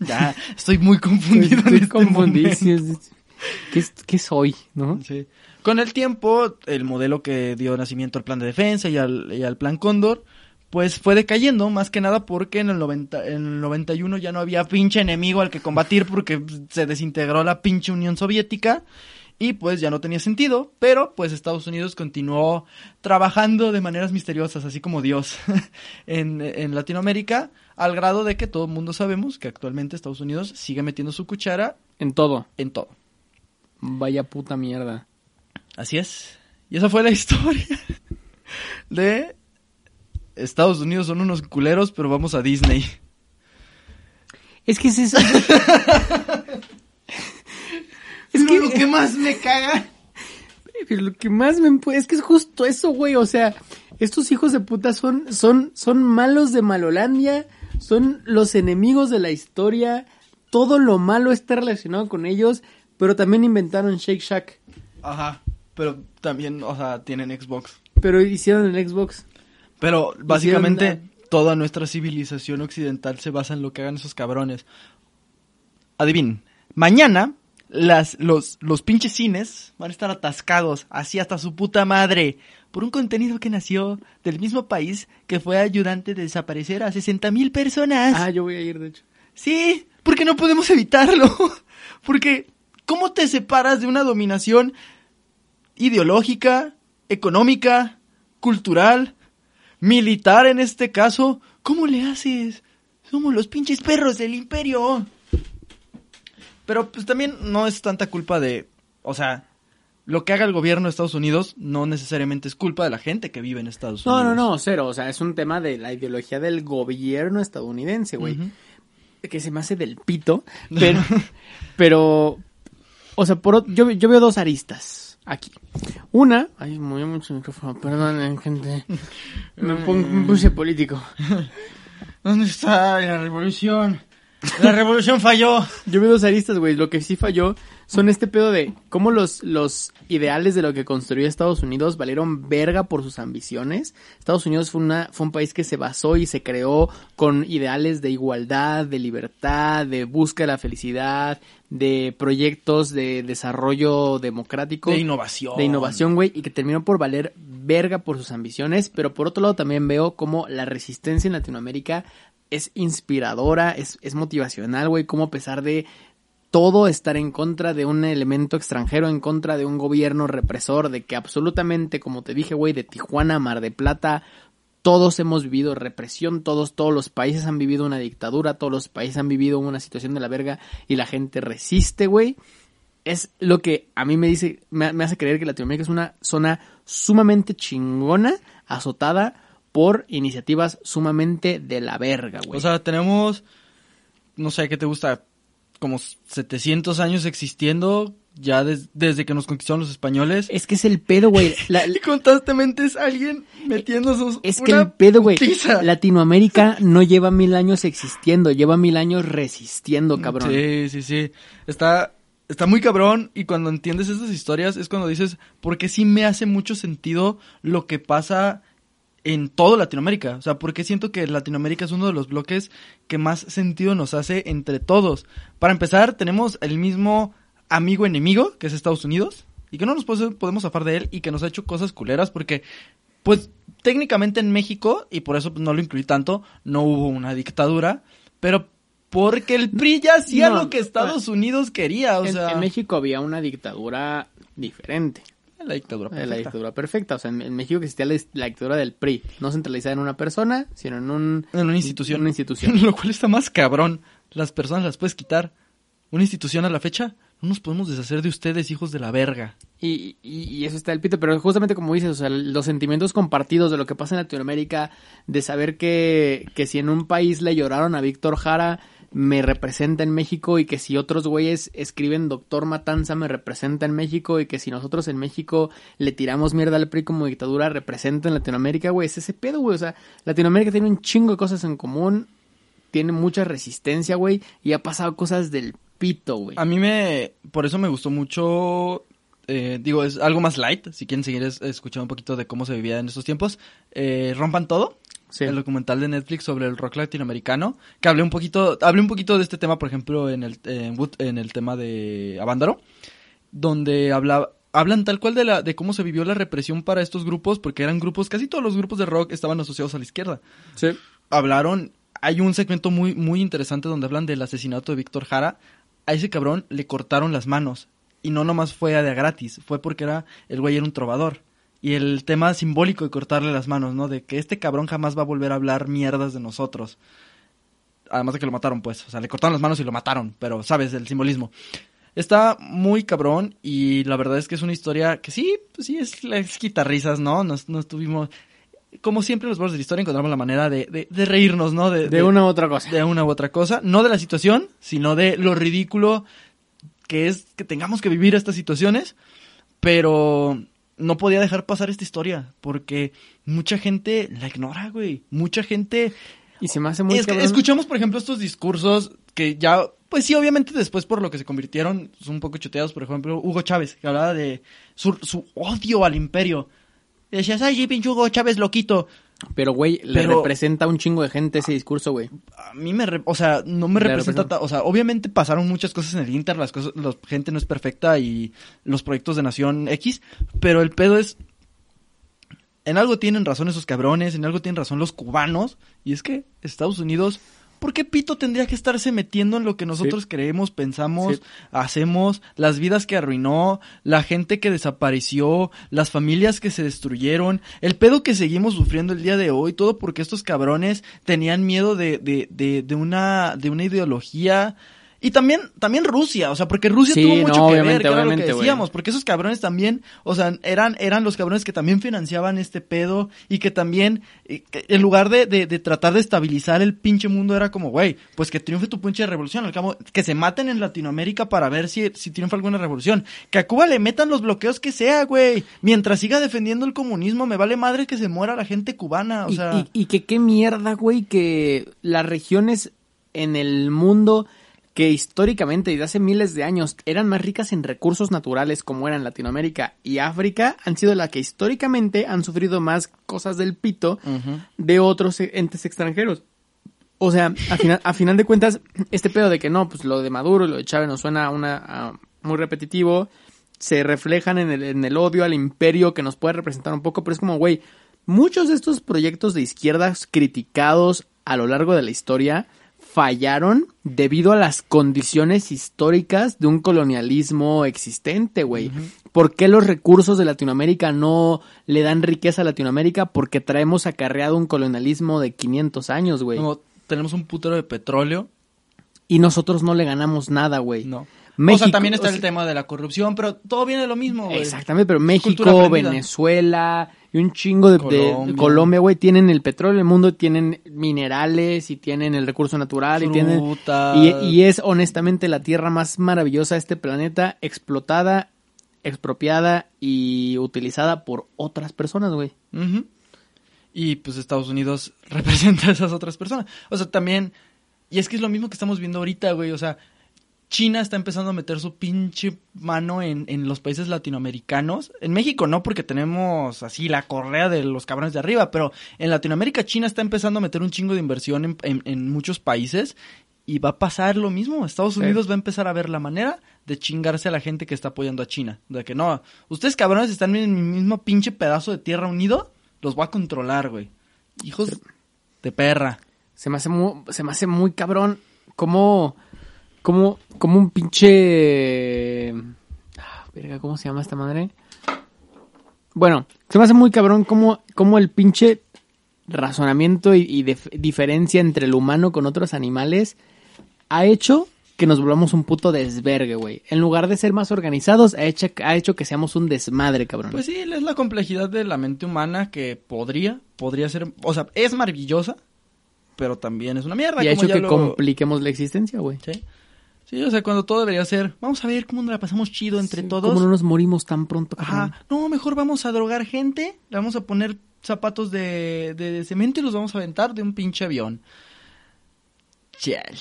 Ya, estoy muy confundido. Estoy este momento. ¿Qué, ¿Qué soy, no? Sí. Con el tiempo, el modelo que dio nacimiento al plan de defensa y al, y al plan Cóndor, pues fue decayendo, más que nada porque en el, 90, en el 91 ya no había pinche enemigo al que combatir porque se desintegró la pinche Unión Soviética y pues ya no tenía sentido, pero pues Estados Unidos continuó trabajando de maneras misteriosas, así como Dios, en, en Latinoamérica, al grado de que todo el mundo sabemos que actualmente Estados Unidos sigue metiendo su cuchara En todo. en todo. Vaya puta mierda. Así es. Y esa fue la historia de Estados Unidos son unos culeros, pero vamos a Disney. Es que es eso. es que lo que más me caga. Pero lo que más me es que es justo eso, güey. O sea, estos hijos de puta son, son, son malos de Malolandia, son los enemigos de la historia. Todo lo malo está relacionado con ellos, pero también inventaron Shake Shack. Ajá. Pero también, o sea, tienen Xbox. Pero hicieron el Xbox. Pero básicamente Hicieron toda nuestra civilización occidental se basa en lo que hagan esos cabrones. Adivinen, mañana las, los, los pinches cines van a estar atascados, así hasta su puta madre, por un contenido que nació del mismo país que fue ayudante de desaparecer a 60 mil personas. Ah, yo voy a ir, de hecho. Sí, porque no podemos evitarlo. Porque, ¿cómo te separas de una dominación ideológica, económica, cultural, militar en este caso? ¿Cómo le haces? Somos los pinches perros del imperio. Pero pues también no es tanta culpa de, o sea, lo que haga el gobierno de Estados Unidos no necesariamente es culpa de la gente que vive en Estados No, Unidos. no, no, cero. O sea, es un tema de la ideología del gobierno estadounidense, güey. Que se me hace del pito, pero, pero, o sea, por, yo, yo veo dos aristas aquí. Una, ay, movió mucho el micrófono, perdón, gente, me puse político. ¿Dónde está la revolución? La revolución falló. Yo veo dos aristas, güey. Lo que sí falló son este pedo de cómo los, los ideales de lo que construyó Estados Unidos valieron verga por sus ambiciones. Estados Unidos fue, una, fue un país que se basó y se creó con ideales de igualdad, de libertad, de búsqueda de la felicidad, de proyectos de desarrollo democrático. De innovación. De innovación, güey, y que terminó por valer verga por sus ambiciones, pero por otro lado también veo como la resistencia en Latinoamérica es inspiradora, es, es motivacional, güey, como a pesar de todo estar en contra de un elemento extranjero, en contra de un gobierno represor, de que absolutamente, como te dije, güey, de Tijuana, Mar de Plata, todos hemos vivido represión, todos, todos los países han vivido una dictadura, todos los países han vivido una situación de la verga y la gente resiste, güey. Es lo que a mí me dice, me, me hace creer que Latinoamérica es una zona sumamente chingona, azotada por iniciativas sumamente de la verga, güey. O sea, tenemos, no sé, ¿qué te gusta? Como 700 años existiendo ya des- desde que nos conquistaron los españoles. Es que es el pedo, güey. La- Y constantemente es alguien metiendo sus. es que una el pedo, güey. Latinoamérica no lleva mil años existiendo, lleva mil años resistiendo, cabrón. Sí, sí, sí. Está, está muy cabrón y cuando entiendes estas historias es cuando dices, porque sí me hace mucho sentido lo que pasa en todo Latinoamérica. O sea, porque siento que Latinoamérica es uno de los bloques que más sentido nos hace entre todos. Para empezar, tenemos el mismo amigo enemigo, que es Estados Unidos, y que no nos podemos zafar de él y que nos ha hecho cosas culeras porque, pues, técnicamente en México, y por eso pues, no lo incluí tanto, no hubo una dictadura, pero porque el PRI ya hacía No, lo que Estados Unidos quería, o en, sea... en México había una dictadura diferente. La dictadura Eh, La perfecta. dictadura perfecta. O sea, en, en México existía la, la dictadura del PRI. No centralizada en una persona, sino en un... En una institución. Una institución. Lo cual está más cabrón. Las personas las puedes quitar. Una institución a la fecha, no nos podemos deshacer de ustedes, hijos de la verga. Y, y, y eso está el pito, pero justamente como dices, o sea, los sentimientos compartidos de lo que pasa en Latinoamérica, de saber que, que si en un país le lloraron a Víctor Jara, me representa en México, y que si otros güeyes escriben Doctor Matanza, me representa en México, y que si nosotros en México le tiramos mierda al PRI como dictadura, representa en Latinoamérica, güey, es ese pedo, güey, o sea, Latinoamérica tiene un chingo de cosas en común, tiene mucha resistencia, güey, y ha pasado cosas del pito, güey. A mí me. Por eso me gustó mucho. eh, digo, es algo más light. Si quieren seguir es- escuchando un poquito de cómo se vivía en estos tiempos. eh, Rompan todo. Sí. El documental de Netflix sobre el rock latinoamericano. Que hablé un poquito. Hablé un poquito de este tema, por ejemplo, en el, en, Wood- en el tema de Avándaro. Donde habla, hablan tal cual de la, de cómo se vivió la represión para estos grupos. Porque eran grupos, casi todos los grupos de rock estaban asociados a la izquierda Sí. hablaron, hay un segmento muy, muy interesante donde hablan del asesinato de Víctor Jara. A ese cabrón le cortaron las manos. Y no nomás fue de a gratis, fue porque era, el güey era un trovador. Y el tema simbólico de cortarle las manos, ¿no? De que este cabrón jamás va a volver a hablar mierdas de nosotros. Además de que lo mataron, pues. O sea, le cortaron las manos y lo mataron, pero sabes, el simbolismo. Está muy cabrón y la verdad es que es una historia que sí, pues sí, es, es quitarrisas, ¿no? Nos, nos tuvimos... Como siempre en los bordes de la historia encontramos la manera de, de, de reírnos, ¿no? De una u otra cosa. de una u otra cosa, no de la situación, sino de lo ridículo que es que tengamos que vivir estas situaciones, pero no podía dejar pasar esta historia, porque mucha gente la ignora, güey, mucha gente... Y se me hace muy Es que escuchamos, por ejemplo, estos discursos que ya, pues sí, obviamente después por lo que se convirtieron, son un poco choteados, por ejemplo, Hugo Chávez, que hablaba de su, su odio al imperio. Y decías, ay, pinche Hugo Chávez loquito. Pero, güey, le Pero- representa un chingo de gente ese discurso, güey. a mí me, re- o sea, no me Le representa, representa. ta- o sea, obviamente pasaron muchas cosas en el Inter, las cosas, la gente no es perfecta y los proyectos de Nación X, pero el pedo es, en algo tienen razón esos cabrones, en algo tienen razón los cubanos, y es que Estados Unidos, ¿por qué Pito tendría que estarse metiendo en lo que nosotros creemos, pensamos, Sí. hacemos, las vidas que arruinó, la gente que desapareció, las familias que se destruyeron, el pedo que seguimos sufriendo el día de hoy, todo porque estos cabrones tenían miedo de, de, de, de una, de una ideología. Y también, también Rusia, o sea, porque Rusia Sí, tuvo mucho no, que ver, que era lo que decíamos, porque esos cabrones también, o sea, eran, eran los cabrones que también financiaban este pedo y que también, en lugar de, de, de tratar de estabilizar el pinche mundo, era como, güey, pues que triunfe tu pinche revolución, al cabo, que se maten en Latinoamérica para ver si, si triunfa alguna revolución, que a Cuba le metan los bloqueos que sea, güey, mientras siga defendiendo el comunismo, me vale madre que se muera la gente cubana, o y, sea... y- y que qué mierda, güey, que las regiones en el mundo que históricamente desde hace miles de años eran más ricas en recursos naturales como eran Latinoamérica y África han sido las que históricamente han sufrido más cosas del pito de otros entes extranjeros. O sea, a final, a final de cuentas, este pedo de que no, pues lo de Maduro y lo de Chávez nos suena a una, a muy repetitivo, se reflejan en el, en el odio al imperio que nos puede representar un poco, pero es como, güey, muchos de estos proyectos de izquierdas criticados a lo largo de la historia fallaron debido a las condiciones históricas de un colonialismo existente, güey. ¿Por qué los recursos de Latinoamérica no le dan riqueza a Latinoamérica? Porque traemos acarreado un colonialismo de 500 años, güey. Como tenemos un putero de petróleo, Y nosotros no le ganamos nada, güey. no. o sea, también está o sea, el tema de la corrupción, pero todo viene de lo mismo, güey. Exactamente, pero México. Venezuela, y un chingo de Colombia. Güey, tienen el petróleo del mundo, tienen minerales y tienen el recurso natural y tienen y, y es honestamente la tierra más maravillosa de este planeta, explotada, expropiada y utilizada por otras personas, güey. Y pues Estados Unidos representa a esas otras personas. O sea, también. Y es que es lo mismo que estamos viendo ahorita, güey. O sea, China está empezando a meter su pinche mano en, en los países latinoamericanos. En México no, porque tenemos así la correa de los cabrones de arriba. Pero en Latinoamérica, China está empezando a meter un chingo de inversión en, en- en muchos países. Y va a pasar lo mismo. Estados Sí. Unidos va a empezar a ver la manera de chingarse a la gente que está apoyando a China. De que no, ustedes cabrones están en mi mismo pinche pedazo de tierra unido. Los voy a controlar, güey. Hijos de perra. Se me hace muy, se me hace muy cabrón como, como, como un pinche... ah, verga, ¿cómo se llama esta madre? Bueno, se me hace muy cabrón como, como el pinche razonamiento y, y dif- diferencia entre el humano con otros animales ha hecho que nos volvamos un puto desvergue, güey. En lugar de ser más organizados, ha hecho, ha hecho que seamos un desmadre, cabrón. Pues sí, es la complejidad de la mente humana que podría, podría ser, o sea, es maravillosa, pero también es una mierda. y ha como hecho que lo- compliquemos la existencia, güey. Sí. Sí, o sea, cuando todo debería ser, vamos a ver cómo nos la pasamos chido entre Sí, todos. ¿Cómo no nos morimos tan pronto, cabrón? Ajá. No, mejor vamos a drogar gente, le vamos a poner zapatos de, de cemento y los vamos a aventar de un pinche avión. Chale.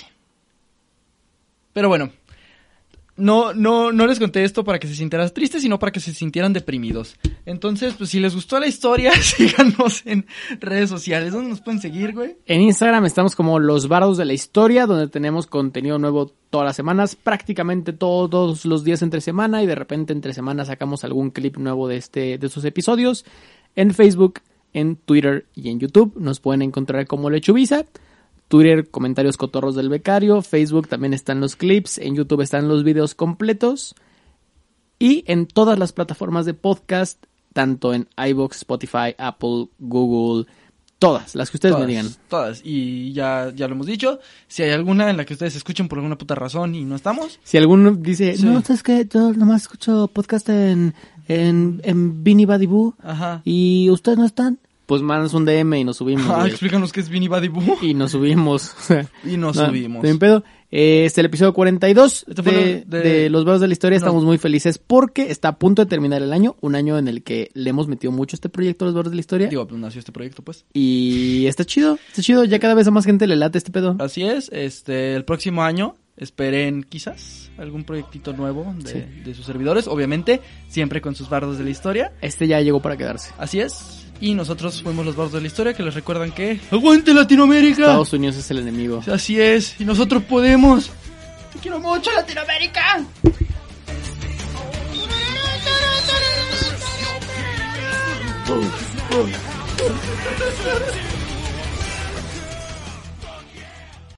Pero bueno, no, no, no les conté esto para que se sintieran tristes, sino para que se sintieran deprimidos. Entonces, pues si les gustó la historia, síganos en redes sociales. ¿Dónde nos pueden seguir, güey? En Instagram estamos como los bardos de la historia, donde tenemos contenido nuevo todas las semanas, prácticamente todos los días entre semana y de repente entre semana sacamos algún clip nuevo de este de estos episodios. En Facebook, en Twitter y en YouTube nos pueden encontrar como Lechubiza. Twitter, comentarios cotorros del becario. Facebook también están los clips. En YouTube están los videos completos. Y en todas las plataformas de podcast, tanto en iVoox, Spotify, Apple, Google, todas, las que ustedes todas, me digan. Todas. Y ya, ya lo hemos dicho. Si hay alguna en la que ustedes escuchen por alguna puta razón y no estamos, Si alguno dice, Sí. no, es que yo nomás escucho podcast en, en, en Bini ajá. y ustedes no están, pues mandas un DM y nos subimos. Ah, explícanos qué es Vinny Badi Boo. y nos subimos. Y nos no, subimos. bien pedo. Eh, Este es el episodio 42 Este de, de- de Los Vados de la Historia. No. Estamos muy felices porque está a punto de terminar el año. Un año en el que le hemos metido mucho a este proyecto Los Vados de la Historia. Digo, pues nació este proyecto, pues. Y está chido, está chido. Ya cada vez a más gente le late este pedo. Así es, este, el próximo año esperen quizás algún proyectito nuevo de, Sí. de sus servidores, obviamente, siempre con sus bardos de la historia. Este ya llegó para quedarse. Así es. Y nosotros fuimos los bardos de la historia que les recuerdan que ¡Aguante Latinoamérica! Estados Unidos es el enemigo. Así es, y nosotros podemos. Te quiero mucho Latinoamérica.